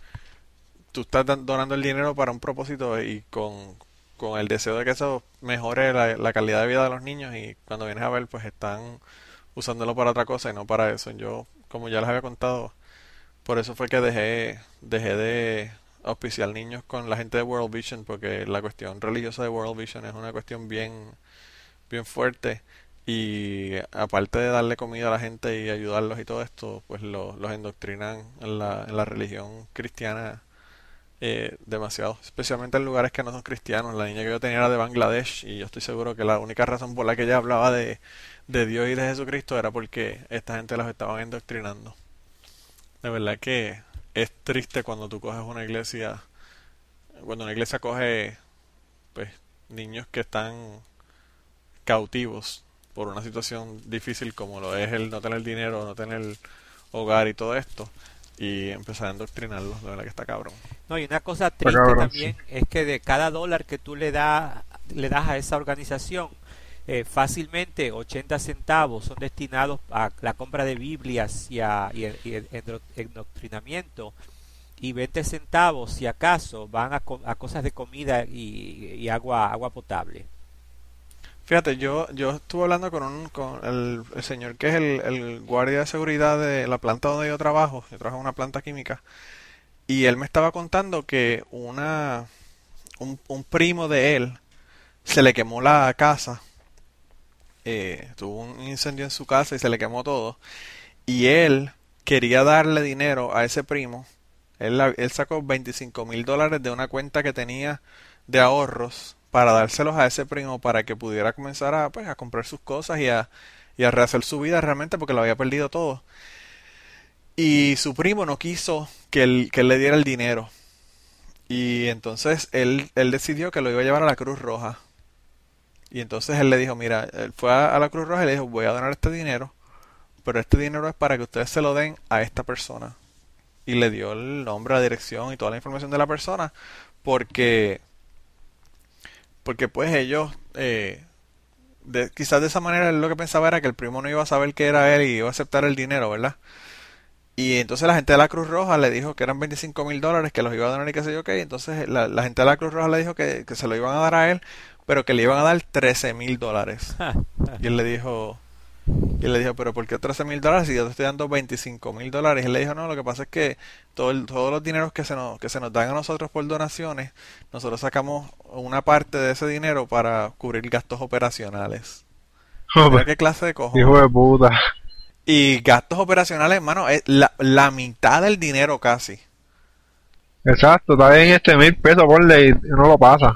tú estás donando el dinero para un propósito y con, con el deseo de que eso mejore la, calidad de vida de los niños y cuando vienes a ver pues están usándolo para otra cosa y no para eso. Yo, como ya les había contado, por eso fue que dejé, dejé de auspiciar niños con la gente de World Vision porque la cuestión religiosa de World Vision es una cuestión bien, bien fuerte y aparte de darle comida a la gente y ayudarlos y todo esto, pues los endoctrinan en la, en la religión cristiana eh, demasiado, especialmente en lugares que no son cristianos. La niña que yo tenía era de Bangladesh y yo estoy seguro que la única razón por la que ella hablaba de, de Dios y de Jesucristo era porque esta gente los estaban endoctrinando. De verdad que es triste cuando tú coges una iglesia, cuando una iglesia coge pues niños que están cautivos por una situación difícil como lo es el no tener dinero, no tener hogar y todo esto y empezar a endoctrinarlos, de verdad que está cabrón. No, y una cosa triste también es que de cada dólar que tú le, da, le das a esa organización, eh, fácilmente 80 centavos son destinados a la compra de Biblias y, a, y, el endoctrinamiento y 20 centavos, si acaso, van a, a cosas de comida y, y, agua, agua potable. Fíjate, yo, yo estuve hablando con, un, el, señor que es el, el, guardia de seguridad de la planta donde yo trabajo. Yo trabajo en una planta química. Y él me estaba contando que una un, un primo de él se le quemó la casa. Eh, tuvo un incendio en su casa y se le quemó todo. Y él quería darle dinero a ese primo. Él, él sacó 25 mil dólares de una cuenta que tenía de ahorros para dárselos a ese primo para que pudiera comenzar a, pues, a comprar sus cosas y a, y a rehacer su vida realmente porque lo había perdido todo. Y su primo no quiso que él, que le diera el dinero. Y entonces él, él decidió que lo iba a llevar a la Cruz Roja. Y entonces él le dijo, mira, él fue a, la Cruz Roja y le dijo, voy a donar este dinero, pero este dinero es para que ustedes se lo den a esta persona. Y le dio el nombre, la dirección y toda la información de la persona, porque porque pues ellos, eh, de, quizás de esa manera lo que pensaba era que el primo no iba a saber que era él y iba a aceptar el dinero, ¿verdad? Y entonces la gente de la Cruz Roja le dijo que eran 25 mil dólares, que los iba a dar y qué sé yo qué. Entonces la, la, gente de la Cruz Roja le dijo que, que, se lo iban a dar a él, pero que le iban a dar 13 mil dólares. y él le dijo, y él le dijo, pero ¿por qué 13 mil dólares si yo te estoy dando 25 mil dólares? Y él le dijo, no, lo que pasa es que todo todos los dineros que se, nos, que se nos dan a nosotros por donaciones, nosotros sacamos una parte de ese dinero para cubrir gastos operacionales. ¿Qué clase de cojo? Hijo de puta. Y gastos operacionales, hermano, es la, la mitad del dinero casi. Exacto, está bien este mil pesos por ley y no lo pasa.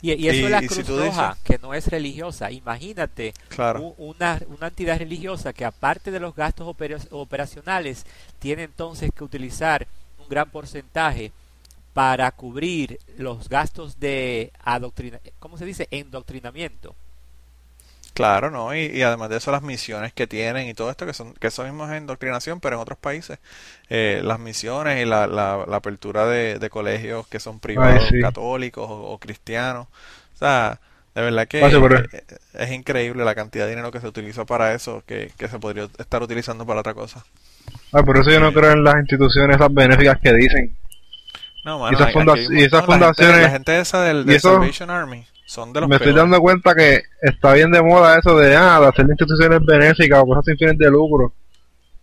Y, eso es la Cruz Roja, que no es religiosa. Imagínate una, una entidad religiosa que aparte de los gastos operacionales tiene entonces que utilizar un gran porcentaje para cubrir los gastos de adoctrina, ¿cómo se dice? Endoctrinamiento. Claro, ¿no? Y, y, además de eso las misiones que tienen y todo esto, que son que eso mismo es indoctrinación, pero en otros países, eh, las misiones y la, la, la apertura de, de, colegios que son privados, Ay, sí. católicos o, o, cristianos. O sea, de verdad que pero- es increíble la cantidad de dinero que se utilizó para eso, que, que se podría estar utilizando para otra cosa. Ah, por eso yo no creo en las instituciones esas benéficas que dicen. No, Y mano, esas funda- hay y esas montón, la gente- fundaciones- La gente, esa del, y de eso- Salvation Army son de los Me estoy dando cuenta que está bien de moda eso de, ah, de hacer instituciones benéficas o cosas sin fines de lucro.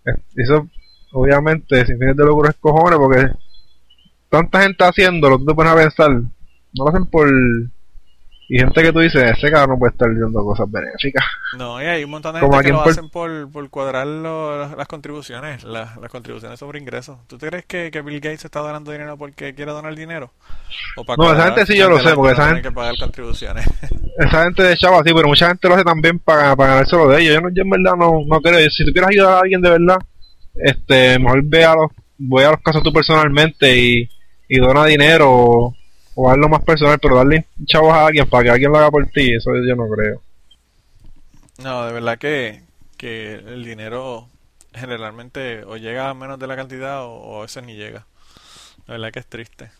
Es- Eso, obviamente, sin fines de lucro es cojones porque tanta gente haciéndolo, tú te pones a pensar, no lo hacen por... Y gente que tú dices, ese cabrón no puede estar haciendo cosas benéficas. No, y hay un montón de Como gente que lo hacen por, por cuadrar lo- las contribuciones, las, las contribuciones sobre ingresos. ¿Tú te crees que, que Bill Gates está donando dinero porque quiere donar dinero? ¿O para No, esa gente sí yo lo sé, porque esa gente- que pagar contribuciones. Esa gente de chavo así, pero mucha gente lo hace también para, para ganárselo de ellos. Yo, no, yo en verdad no, no creo. Si tú quieres ayudar a alguien de verdad, este, mejor ve a los, voy a los casos tú personalmente y, y dona dinero o, más personal, pero darle chavos a alguien para que alguien lo haga por ti, eso yo no creo. No, de verdad que, que el dinero generalmente o llega a menos de la cantidad o, o a ni llega. La verdad que es triste.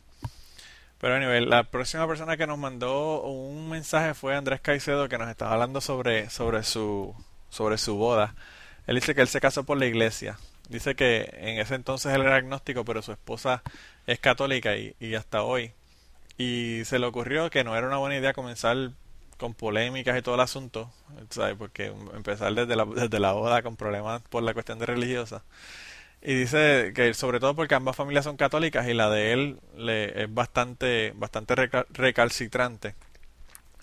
Pero anyway, la próxima persona que nos mandó un mensaje fue Andrés Caicedo que nos estaba hablando sobre, sobre su sobre su boda. Él dice que él se casó por la iglesia. Dice que en ese entonces él era agnóstico, pero su esposa es católica y, y hasta hoy. Y se le ocurrió que no era una buena idea comenzar con polémicas y todo el asunto, ¿sabes? Porque empezar desde la, desde la boda con problemas por la cuestión de religiosa. Y dice que sobre todo porque ambas familias son católicas y la de él le, es bastante, bastante recal- recalcitrante.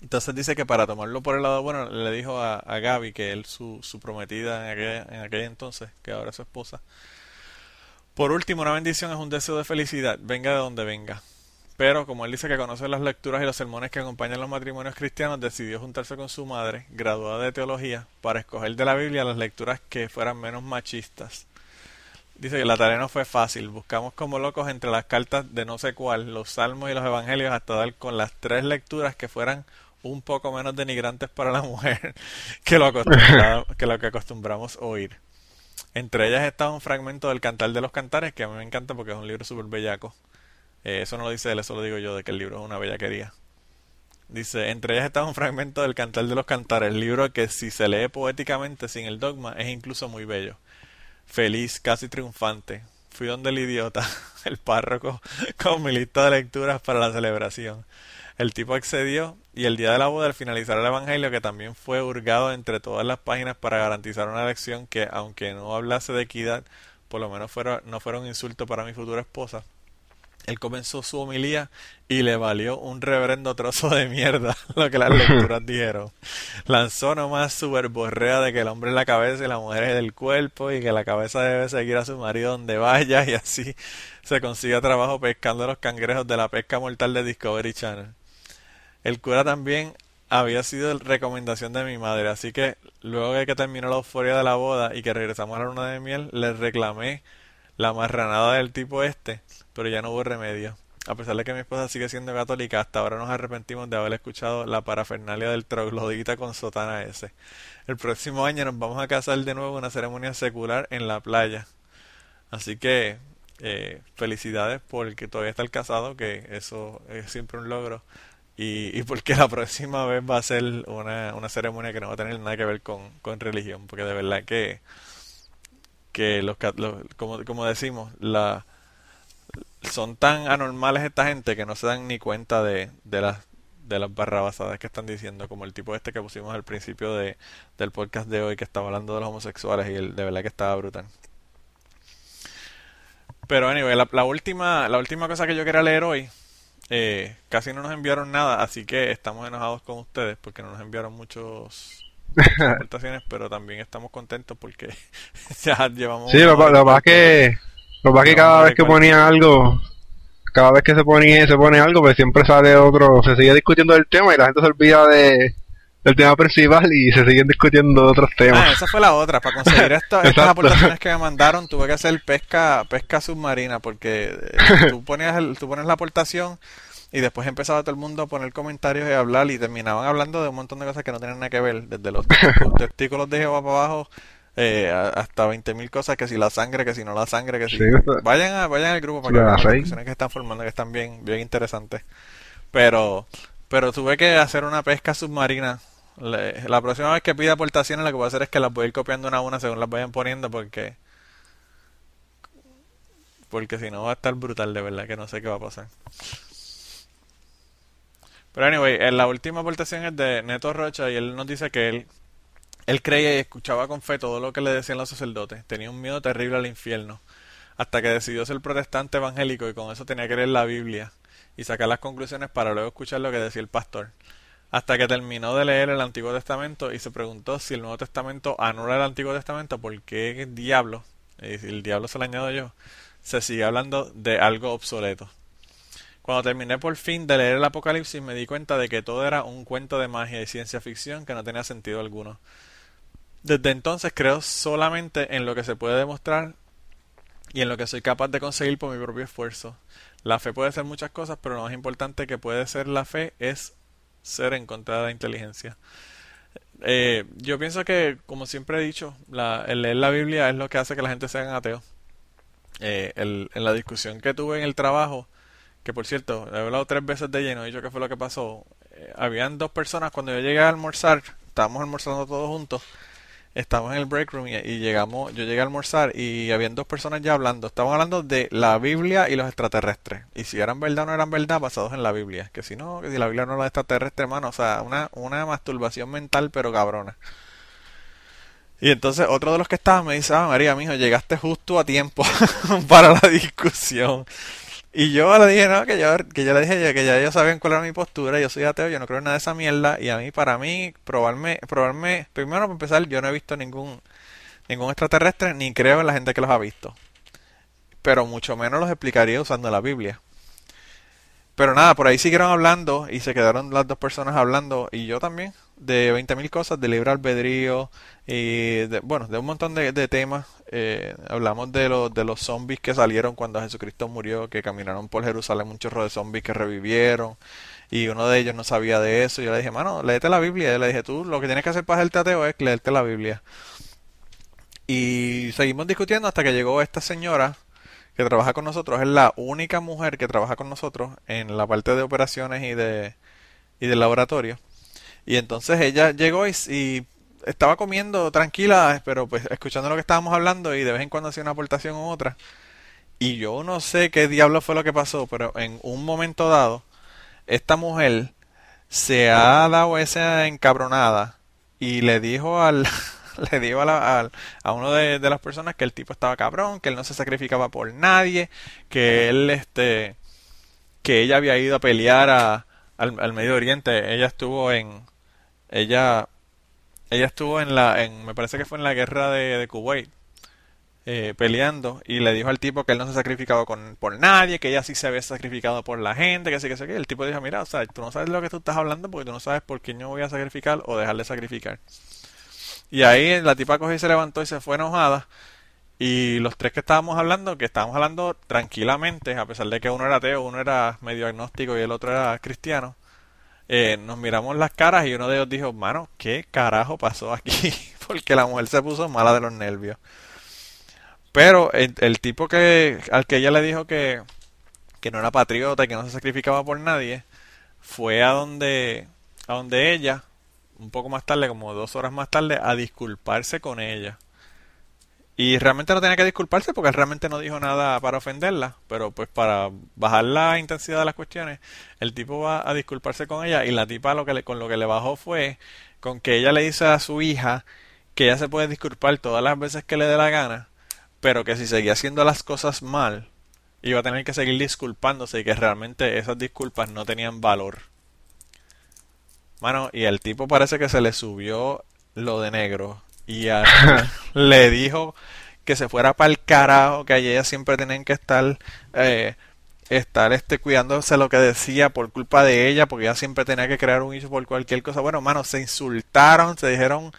Entonces dice que para tomarlo por el lado bueno, le dijo a, a Gaby, que él su, su prometida en aquel, en aquel entonces, que ahora es su esposa. Por último, una bendición es un deseo de felicidad, venga de donde venga. Pero como él dice que conoce las lecturas y los sermones que acompañan los matrimonios cristianos, decidió juntarse con su madre, graduada de teología, para escoger de la Biblia las lecturas que fueran menos machistas. Dice que la tarea no fue fácil. Buscamos como locos entre las cartas de no sé cuál, los salmos y los evangelios, hasta dar con las tres lecturas que fueran un poco menos denigrantes para la mujer que lo, que, lo que acostumbramos oír. Entre ellas estaba un fragmento del Cantar de los Cantares, que a mí me encanta porque es un libro súper bellaco. Eh, eso no lo dice él, eso lo digo yo, de que el libro es una bellaquería. Dice, entre ellas estaba un fragmento del Cantar de los Cantares, libro que si se lee poéticamente sin el dogma es incluso muy bello. Feliz, casi triunfante. Fui donde el idiota, el párroco, con mi lista de lecturas para la celebración. El tipo accedió y el día de la boda, al finalizar el Evangelio, que también fue hurgado entre todas las páginas para garantizar una lección que, aunque no hablase de equidad, por lo menos fuera, no fuera un insulto para mi futura esposa, él comenzó su homilía y le valió un reverendo trozo de mierda lo que las lecturas dijeron. Lanzó nomás su verborrea de que el hombre es la cabeza y la mujer es el cuerpo y que la cabeza debe seguir a su marido donde vaya y así se consigue trabajo pescando los cangrejos de la pesca mortal de Discovery Channel. El cura también había sido recomendación de mi madre, así que luego de que terminó la euforia de la boda y que regresamos a la luna de miel, le reclamé la marranada del tipo este, pero ya no hubo remedio. A pesar de que mi esposa sigue siendo católica, hasta ahora nos arrepentimos de haber escuchado la parafernalia del troglodita con sotana ese. El próximo año nos vamos a casar de nuevo en una ceremonia secular en la playa. Así que eh, felicidades porque todavía está el casado, que eso es siempre un logro. Y, y porque la próxima vez va a ser una, una ceremonia que no va a tener nada que ver con, con religión, porque de verdad que, que los, los- como, como decimos, la, son tan anormales esta gente que no se dan ni cuenta de, de las de las barrabasadas que están diciendo, como el tipo este que pusimos al principio de, del podcast de hoy que estaba hablando de los homosexuales y el, de verdad que estaba brutal. Pero anyway, la, la última, la última cosa que yo quería leer hoy, eh, casi no nos enviaron nada, así que estamos enojados con ustedes porque no nos enviaron muchos muchas aportaciones, pero también estamos contentos porque ya llevamos Sí, lo, que cuarto. que, lo que pasa es que cada vez que cuarto. ponía algo, cada vez que se ponía se pone algo, pues siempre sale otro, se sigue discutiendo el tema y la gente se olvida de, del tema principal y se siguen discutiendo otros temas. Ah, esa fue la otra. Para conseguir esto, estas aportaciones que me mandaron, tuve que hacer pesca pesca submarina porque eh, tú, ponías el, tú pones la aportación y después empezaba todo el mundo a poner comentarios y a hablar y terminaban hablando de un montón de cosas que no tenían nada que ver, desde los testículos de Jehová para abajo eh, hasta 20.000 cosas, que si la sangre, que si no la sangre, que si... vayan, a, vayan al grupo para que vean las discusiones que están formando, que están bien, bien interesantes. Pero, pero tuve que hacer una pesca submarina. la próxima vez que pida aportaciones, lo que voy a hacer es que las voy a ir copiando una a una según las vayan poniendo, porque porque si no va a estar brutal de verdad, que no sé qué va a pasar. Pero anyway, en la última aportación es de Neto Rocha y él nos dice que él, él creía y escuchaba con fe todo lo que le decían los sacerdotes. Tenía un miedo terrible al infierno. Hasta que decidió ser protestante evangélico y con eso tenía que leer la Biblia y sacar las conclusiones para luego escuchar lo que decía el pastor. Hasta que terminó de leer el Antiguo Testamento y se preguntó si el Nuevo Testamento anula el Antiguo Testamento, ¿por qué diablo? Y el diablo se lo añado yo, se sigue hablando de algo obsoleto. Cuando terminé por fin de leer el Apocalipsis me di cuenta de que todo era un cuento de magia y ciencia ficción que no tenía sentido alguno. Desde entonces creo solamente en lo que se puede demostrar y en lo que soy capaz de conseguir por mi propio esfuerzo. La fe puede ser muchas cosas, pero lo más importante que puede ser la fe es ser en contra de la inteligencia. Eh, yo pienso que, como siempre he dicho, la, el leer la Biblia es lo que hace que la gente sea ateo. Eh, el, en la discusión que tuve en el trabajo, que por cierto, he hablado tres veces de lleno, he dicho qué fue lo que pasó. Eh, habían dos personas cuando yo llegué a almorzar, estábamos almorzando todos juntos, estábamos en el break room y, llegamos, yo llegué a almorzar y habían dos personas ya hablando, estaban hablando de la Biblia y los extraterrestres. Y si eran verdad o no eran verdad, basados en la Biblia. Que si no, que si la Biblia no era extraterrestre, hermano, o sea, una, una masturbación mental pero cabrona. Y entonces otro de los que estaban me dice, ah, María, mijo, llegaste justo a tiempo para la discusión. Y yo le dije, no, que yo, que yo le dije que ya ellos sabían cuál era mi postura, yo soy ateo, yo no creo en nada de esa mierda, y a mí, para mí, probarme, probarme, primero para empezar, yo no he visto ningún, ningún extraterrestre, ni creo en la gente que los ha visto. Pero mucho menos los explicaría usando la Biblia. Pero nada, por ahí siguieron hablando y se quedaron las dos personas hablando y yo también de 20.000 cosas, de libre albedrío y de, bueno, de un montón de, temas. Eh, hablamos de, los de los zombies que salieron cuando Jesucristo murió, que caminaron por Jerusalén un chorro de zombies que revivieron y uno de ellos no sabía de eso. Y yo le dije, mano, léete la Biblia. Y le dije, tú lo que tienes que hacer para hacerte ateo es leerte la Biblia. Y seguimos discutiendo hasta que llegó esta señora que trabaja con nosotros, es la única mujer que trabaja con nosotros en la parte de operaciones y de y del laboratorio. Y entonces ella llegó y, estaba comiendo tranquila, pero pues escuchando lo que estábamos hablando y de vez en cuando hacía una aportación u otra. Y yo no sé qué diablo fue lo que pasó, pero en un momento dado, esta mujer se ha dado esa encabronada y le dijo al, le dijo a, la, a, uno de, las personas que el tipo estaba cabrón, que él no se sacrificaba por nadie, que él, este, que ella había ido a pelear a, al, Medio Oriente. Ella estuvo en, ella, ella estuvo en la, en, me parece que fue en la guerra de, de Kuwait. Eh, peleando y le dijo al tipo que él no se sacrificaba con, por nadie, que ella sí se había sacrificado por la gente, que sí, que sí, que el tipo dijo, mira, o sea, tú no sabes lo que tú estás hablando porque tú no sabes por qué yo voy a sacrificar o dejar de sacrificar. Y ahí la tipa cogió y se levantó y se fue enojada. Y los tres que estábamos hablando, que estábamos hablando tranquilamente, a pesar de que uno era ateo, uno era medio agnóstico y el otro era cristiano, eh, nos miramos las caras y uno de ellos dijo, mano, ¿qué carajo pasó aquí? Porque la mujer se puso mala de los nervios. Pero el, tipo que al que ella le dijo que, que no era patriota y que no se sacrificaba por nadie, fue a donde, a donde ella un poco más tarde, como dos horas más tarde, a disculparse con ella. Y realmente no tenía que disculparse porque realmente no dijo nada para ofenderla, pero pues para bajar la intensidad de las cuestiones, el tipo va a disculparse con ella y la tipa lo que le, con lo que le bajó fue con que ella le dice a su hija que ella se puede disculpar todas las veces que le dé la gana, pero que si seguía haciendo las cosas mal, iba a tener que seguir disculpándose y que realmente esas disculpas no tenían valor. Mano, y el tipo parece que se le subió lo de negro. Y le dijo que se fuera para el carajo, que allí ellas siempre tienen que estar eh, estar este cuidándose lo que decía por culpa de ella, porque ella siempre tenía que crear un issue por cualquier cosa. Bueno, mano, se insultaron, se dijeron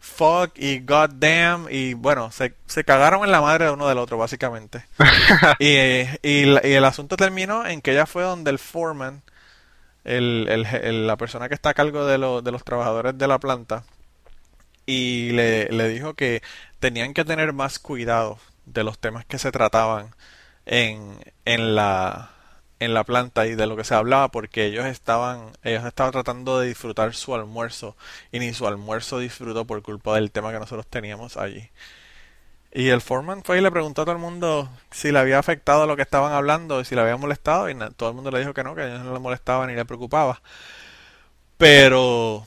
fuck y goddamn y bueno, se, se cagaron en la madre de uno del otro, básicamente. y, y, y, el asunto terminó en que ella fue donde el foreman, el, el, la persona que está a cargo de, lo, de los trabajadores de la planta, y le, dijo que tenían que tener más cuidado de los temas que se trataban en, en la en la planta y de lo que se hablaba porque ellos estaban ellos estaban tratando de disfrutar su almuerzo y ni su almuerzo disfrutó por culpa del tema que nosotros teníamos allí. Y el foreman fue y le preguntó a todo el mundo si le había afectado lo que estaban hablando y si le había molestado y todo el mundo le dijo que no, que no le molestaba ni le preocupaba. Pero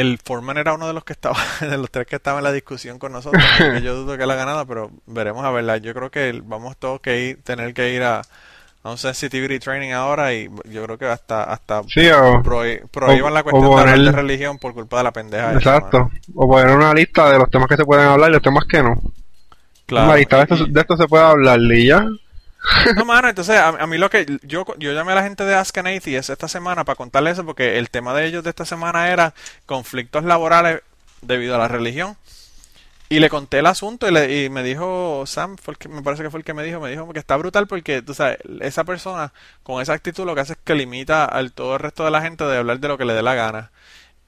el foreman era uno de los que estaba, de los tres que estaba en la discusión con nosotros. yo dudo que la ganada, pero veremos a verla. Yo creo que vamos todos que ir, tener que ir a, a un sensitivity training ahora y yo creo que hasta hasta prohíban la cuestión de, religión por culpa de la pendeja. Exacto. o poner una lista de los temas que se pueden hablar y los temas que no. Claro. Una lista de esto, de esto se puede hablar y ya. No, mano, entonces a, mí lo que yo, yo llamé a la gente de Ask an Atheist esta semana para contarles eso porque el tema de ellos de esta semana era conflictos laborales debido a la religión. Y le conté el asunto y, le, y me dijo, Sam, fue me parece que fue el que me dijo, me dijo que está brutal porque, tú sabes, esa persona con esa actitud lo que hace es que limita al todo el resto de la gente de hablar de lo que le dé la gana.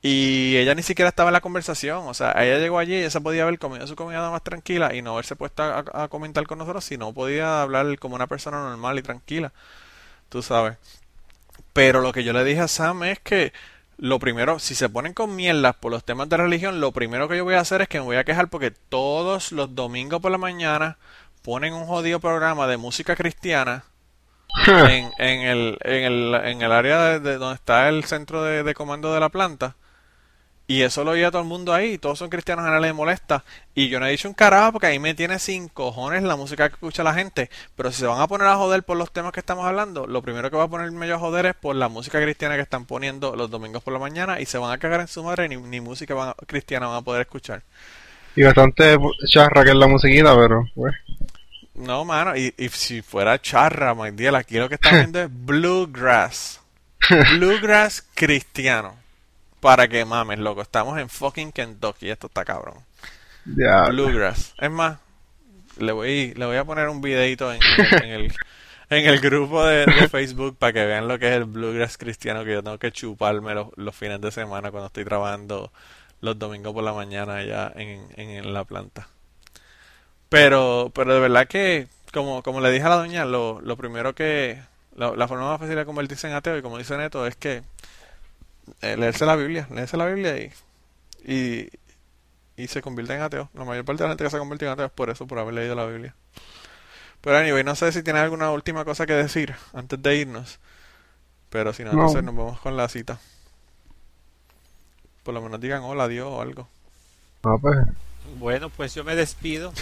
Y ella ni siquiera estaba en la conversación, o sea, ella llegó allí y ella se podía haber comido su comida más tranquila y no haberse puesto a, a comentar con nosotros, sino podía hablar como una persona normal y tranquila, tú sabes. Pero lo que yo le dije a Sam es que lo primero, si se ponen con mierdas por los temas de religión, lo primero que yo voy a hacer es que me voy a quejar porque todos los domingos por la mañana ponen un jodido programa de música cristiana en, en, el, en, el, en el área de, donde está el centro de comando de la planta y eso lo oía todo el mundo ahí, todos son cristianos, a nadie le molesta. Y yo no he dicho un carajo porque ahí me tiene sin cojones la música que escucha la gente. Pero si se van a poner a joder por los temas que estamos hablando, lo primero que va a ponerme yo a joder es por la música cristiana que están poniendo los domingos por la mañana y se van a cagar en su madre ni, ni música cristiana van a poder escuchar. Y bastante charra que es la musiquita, pero pues. No, mano, y, y si fuera charra, my dear, aquí lo que están viendo es bluegrass. Bluegrass cristiano. Para que mames, loco. Estamos en fucking Kentucky. Esto está cabrón. Bluegrass. Es más, le voy, le voy a poner un videito en, el, en el grupo de, Facebook para que vean lo que es el bluegrass cristiano que yo tengo que chuparme los, los fines de semana cuando estoy trabajando los domingos por la mañana allá en, en, la planta. Pero, pero de verdad que, como, como le dije a la doña, lo, lo primero que, la, la forma más fácil de convertirse en ateo, y como dice Neto, es que eh, leerse la Biblia, leerse la Biblia y, y, y, se convierte en ateo. La mayor parte de la gente que se convierte en ateo es por eso, por haber leído la Biblia. Pero anyway, no sé si tiene alguna última cosa que decir antes de irnos. Pero si no, no. entonces nos vamos con la cita. Por lo menos digan hola, Dios o algo. pues. Bueno, pues yo me despido.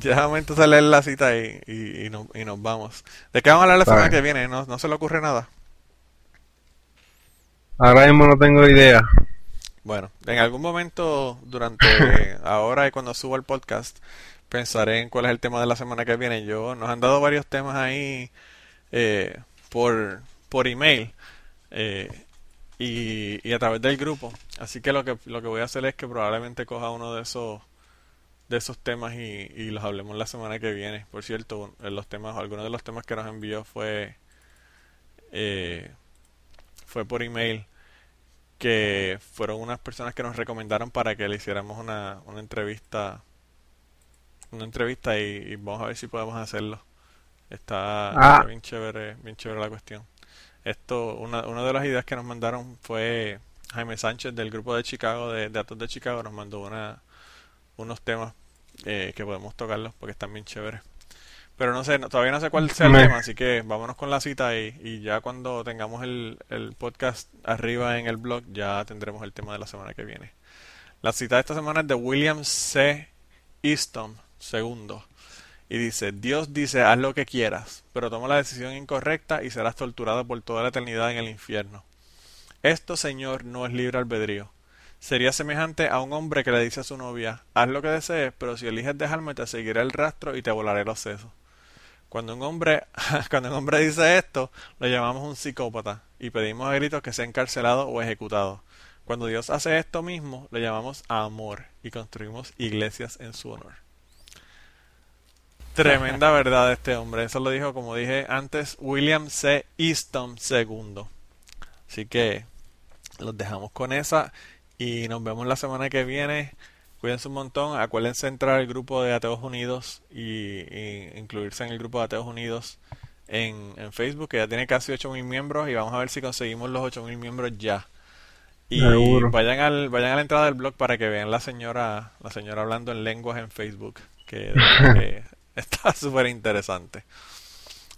ya vamos a leer la cita y, y, y, nos vamos. ¿De qué vamos a hablar la semana que viene? ¿No, ¿No se le ocurre nada? Ahora mismo no tengo idea. Bueno, en algún momento durante ahora y cuando subo el podcast pensaré en cuál es el tema de la semana que viene. Yo nos han dado varios temas ahí eh, por por email eh, y, y, a través del grupo. Así que lo que lo que voy a hacer es que probablemente coja uno de esos de esos temas y, y los hablemos la semana que viene. Por cierto, los temas, algunos de los temas que nos envió fue eh, fue por email que fueron unas personas que nos recomendaron para que le hiciéramos una, una entrevista una entrevista y, vamos a ver si podemos hacerlo. Está, ah. bien chévere bien chévere la cuestión. Esto una, una de las ideas que nos mandaron fue Jaime Sánchez del grupo de Chicago de, de Atos de Chicago nos mandó una unos temas eh, que podemos tocarlos porque están bien chéveres pero no sé, todavía no sé cuál sea el tema, así que vámonos con la cita y, y ya cuando tengamos el, el, podcast arriba en el blog, ya tendremos el tema de la semana que viene. La cita de esta semana es de William C. Easton II. Y dice, Dios dice, haz lo que quieras, pero toma la decisión incorrecta y serás torturado por toda la eternidad en el infierno. Esto, Señor, no es libre albedrío. Sería semejante a un hombre que le dice a su novia, haz lo que desees, pero si eliges dejarme te seguiré el rastro y te volaré los sesos. Cuando un hombre, cuando un hombre dice esto, lo llamamos un psicópata y pedimos a gritos que sea encarcelado o ejecutado. Cuando Dios hace esto mismo, lo llamamos amor y construimos iglesias en su honor. Tremenda verdad de este hombre. Eso lo dijo, como dije antes, William C. Easton II. Así que los dejamos con esa y nos vemos la semana que viene. Cuídense un montón. Acuérdense entrar al grupo de Ateos Unidos y, y incluirse en el grupo de Ateos Unidos en, en Facebook, que ya tiene casi 8.000 miembros y vamos a ver si conseguimos los 8.000 miembros ya. Y Seguro. vayan al vayan a la entrada del blog para que vean la señora la señora hablando en lenguas en Facebook, que, que está súper interesante.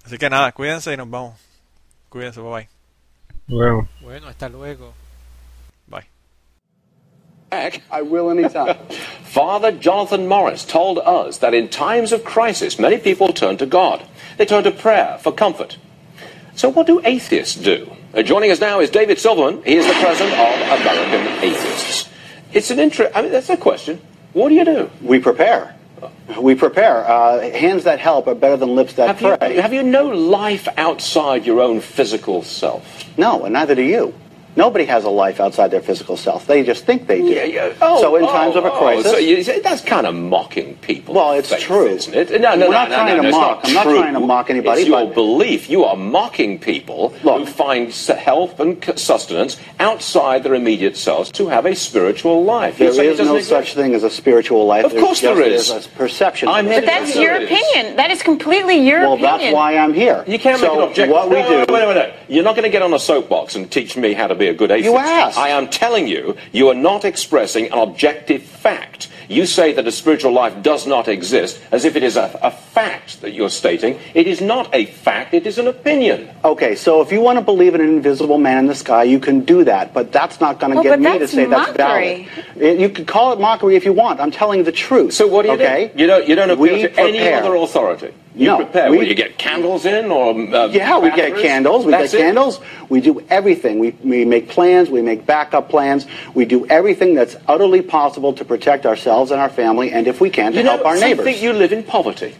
Así que nada, cuídense y nos vamos. Cuídense, bye bye. Bueno. Bueno, hasta luego. Bye. back. I will anytime. Father Jonathan Morris told us that in times of crisis, many people turn to God. They turn to prayer for comfort. So, what do atheists do? Uh, joining us now is David Silverman. He is the president of American Atheists. It's an interest. I mean, that's a question. What do you do? we prepare. We prepare. Uh, hands that help are better than lips that Have pray. you, have you no life outside your own physical self? no, and neither do you. Nobody has a life outside their physical self. They just think they do. Yeah, yeah. Oh, so in oh, times of a oh, oh, crisis, so you, that's kind of mocking people. Well, it's faith, true. isn't it? No, no, We're no, not no, trying no, to it's mock. not I'm not true. trying to mock anybody, It's your but- belief. You are mocking people who find s- help and sustenance outside their immediate selves to have a spiritual life. there You're it is doesn't no exist? such thing as a spiritual life. Of course There's there. There's a perception. I'm of here it. to But that's your it is. opinion. That is completely your well, opinion. that's why I'm here. You can't make so an objection. What we do. Wait, wait, wait, wait. You're not going to get on a soapbox and teach me how to be a good atheist. You asked. I am telling you, you are not expressing an objective fact. You say that a spiritual life does not exist as if it is a, a fact that you're stating. It is not a fact, it is an opinion. Okay, so if you want to believe in an invisible man in the sky, you can do that, but that's not going to Oh, get me to that's say that's valid. It- you can call it mockery if you want. I'm telling the truth. So what do you okay? do? You don't, you don't appeal We to any other authority. You No, prepare. we- What, you get candles in or uh, Yeah, we get candles. We That's get it? candles. We do everything. We, we make plans. We make backup plans. We do everything that's utterly possible to protect ourselves and our family, and if we can, to You know, help our neighbors. think you live in poverty.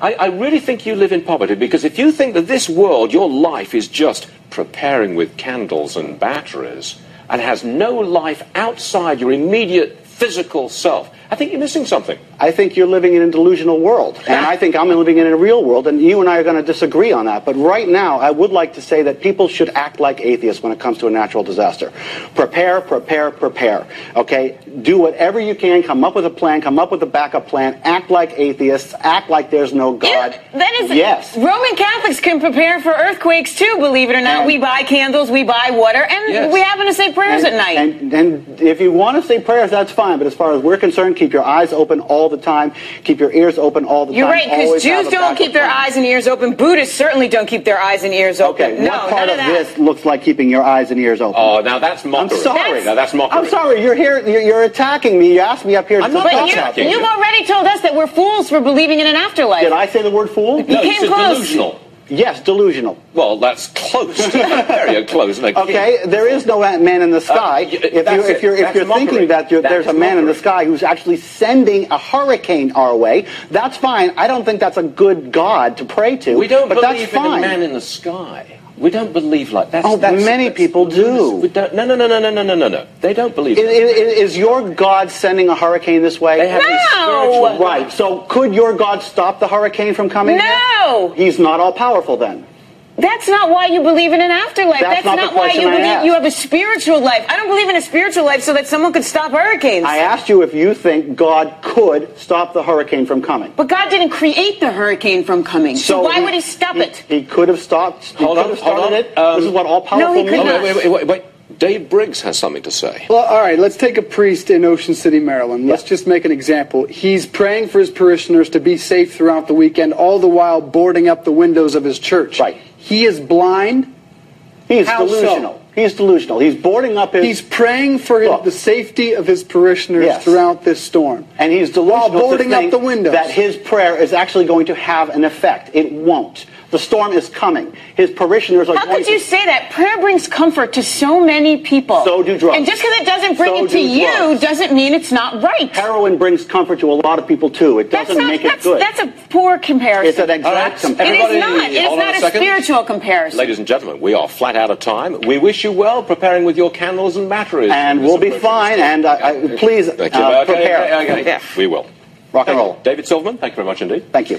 I, I really think you live in poverty because if you think that this world, your life is just preparing with candles and batteries and has no life outside your immediate physical self, I think you're missing something. I think you're living in a delusional world, and I think I'm living in a real world, and you and I are going to disagree on that. But right now, I would like to say that people should act like atheists when it comes to a natural disaster. Prepare, prepare, prepare. Okay? Do whatever you can. Come up with a plan. Come up with a backup plan. Act like atheists. Act like there's no God. Yeah, that is yes. Roman Catholics can prepare for earthquakes too. Believe it or not, And- we buy candles, we buy water, and Yes. we happen to say prayers and, at night. And, and if you want to say prayers, that's fine. But as far as we're concerned, keep your eyes open all the time. Keep your ears open all the time. You're right, because Jews don't keep their eyes and ears open. Buddhists certainly don't keep their eyes and ears open. Okay, no, what part none of of this looks like keeping your eyes and ears open? Oh, now that's mockery. I'm mockery. sorry. Now that's mockery. I'm sorry. You're here. You're, you're attacking me. You asked me up here. to I'm not talk attacking you, you. you've already told us that we're fools for believing in an afterlife. Did I say the word fool? No, You you came close. delusional. Yes, delusional. Well, that's close. Very close. A Okay, there is no man in the uh, sky. y- if, you, if you're, if you're thinking that you're, there's a man in the sky who's actually sending a hurricane our way, that's fine. I don't think that's a good God to pray to. We don't but believe that's in a fine. man in the sky. We don't believe like that. Oh, that's, many that's- people do. We don't, no, no, no, no, no, no, no, no, no. They don't believe. I- that. I- Is your God sending a hurricane this way? They have No! spiritual Right. So could your God stop the hurricane from coming? here? No! He's not all powerful then. That's not why you believe in an afterlife. That's That's, not not, why you I believe asked. you have a spiritual life. I don't believe in a spiritual life so that someone could stop hurricanes. I asked you if you think God could stop the hurricane from coming. but God didn't create the hurricane from coming. So, why would he stop it? He could have stopped. He Hold could on, have hold on. it. Um, this is what all powerful No, he could means. Not. wait, wait, wait, wait, wait. Dave Briggs has something to say. Well, all right, let's take a priest in Ocean City, Maryland. Let's Yeah. just make an example. He's praying for his parishioners to be safe throughout the weekend, all the while boarding up the windows of his church. Right. He is blind. He's How so? delusional. He's delusional. He's boarding up his. He's praying for his, the safety of his parishioners Yes. throughout this storm. and he's delusional While boarding up the windows. that his prayer is actually going to have an effect. It won't. The storm is coming. His parishioners are How going could to. you say that? Prayer brings comfort to so many people. So do drugs. And just because it doesn't bring So it to do you drugs. doesn't mean it's not right. Heroin brings comfort to a lot of people too. It doesn't not. make That's, it good. that's a poor comparison. it's an exact All right. comparison. It is not. It is not a a, spiritual comparison. Ladies and gentlemen, we are flat out of time. We wish you well preparing with your candles and batteries. and we'll be fine. And uh, I, please uh, Okay, prepare. okay, okay. We will. Rock and roll. David Silverman, thank you very much indeed. Thank you.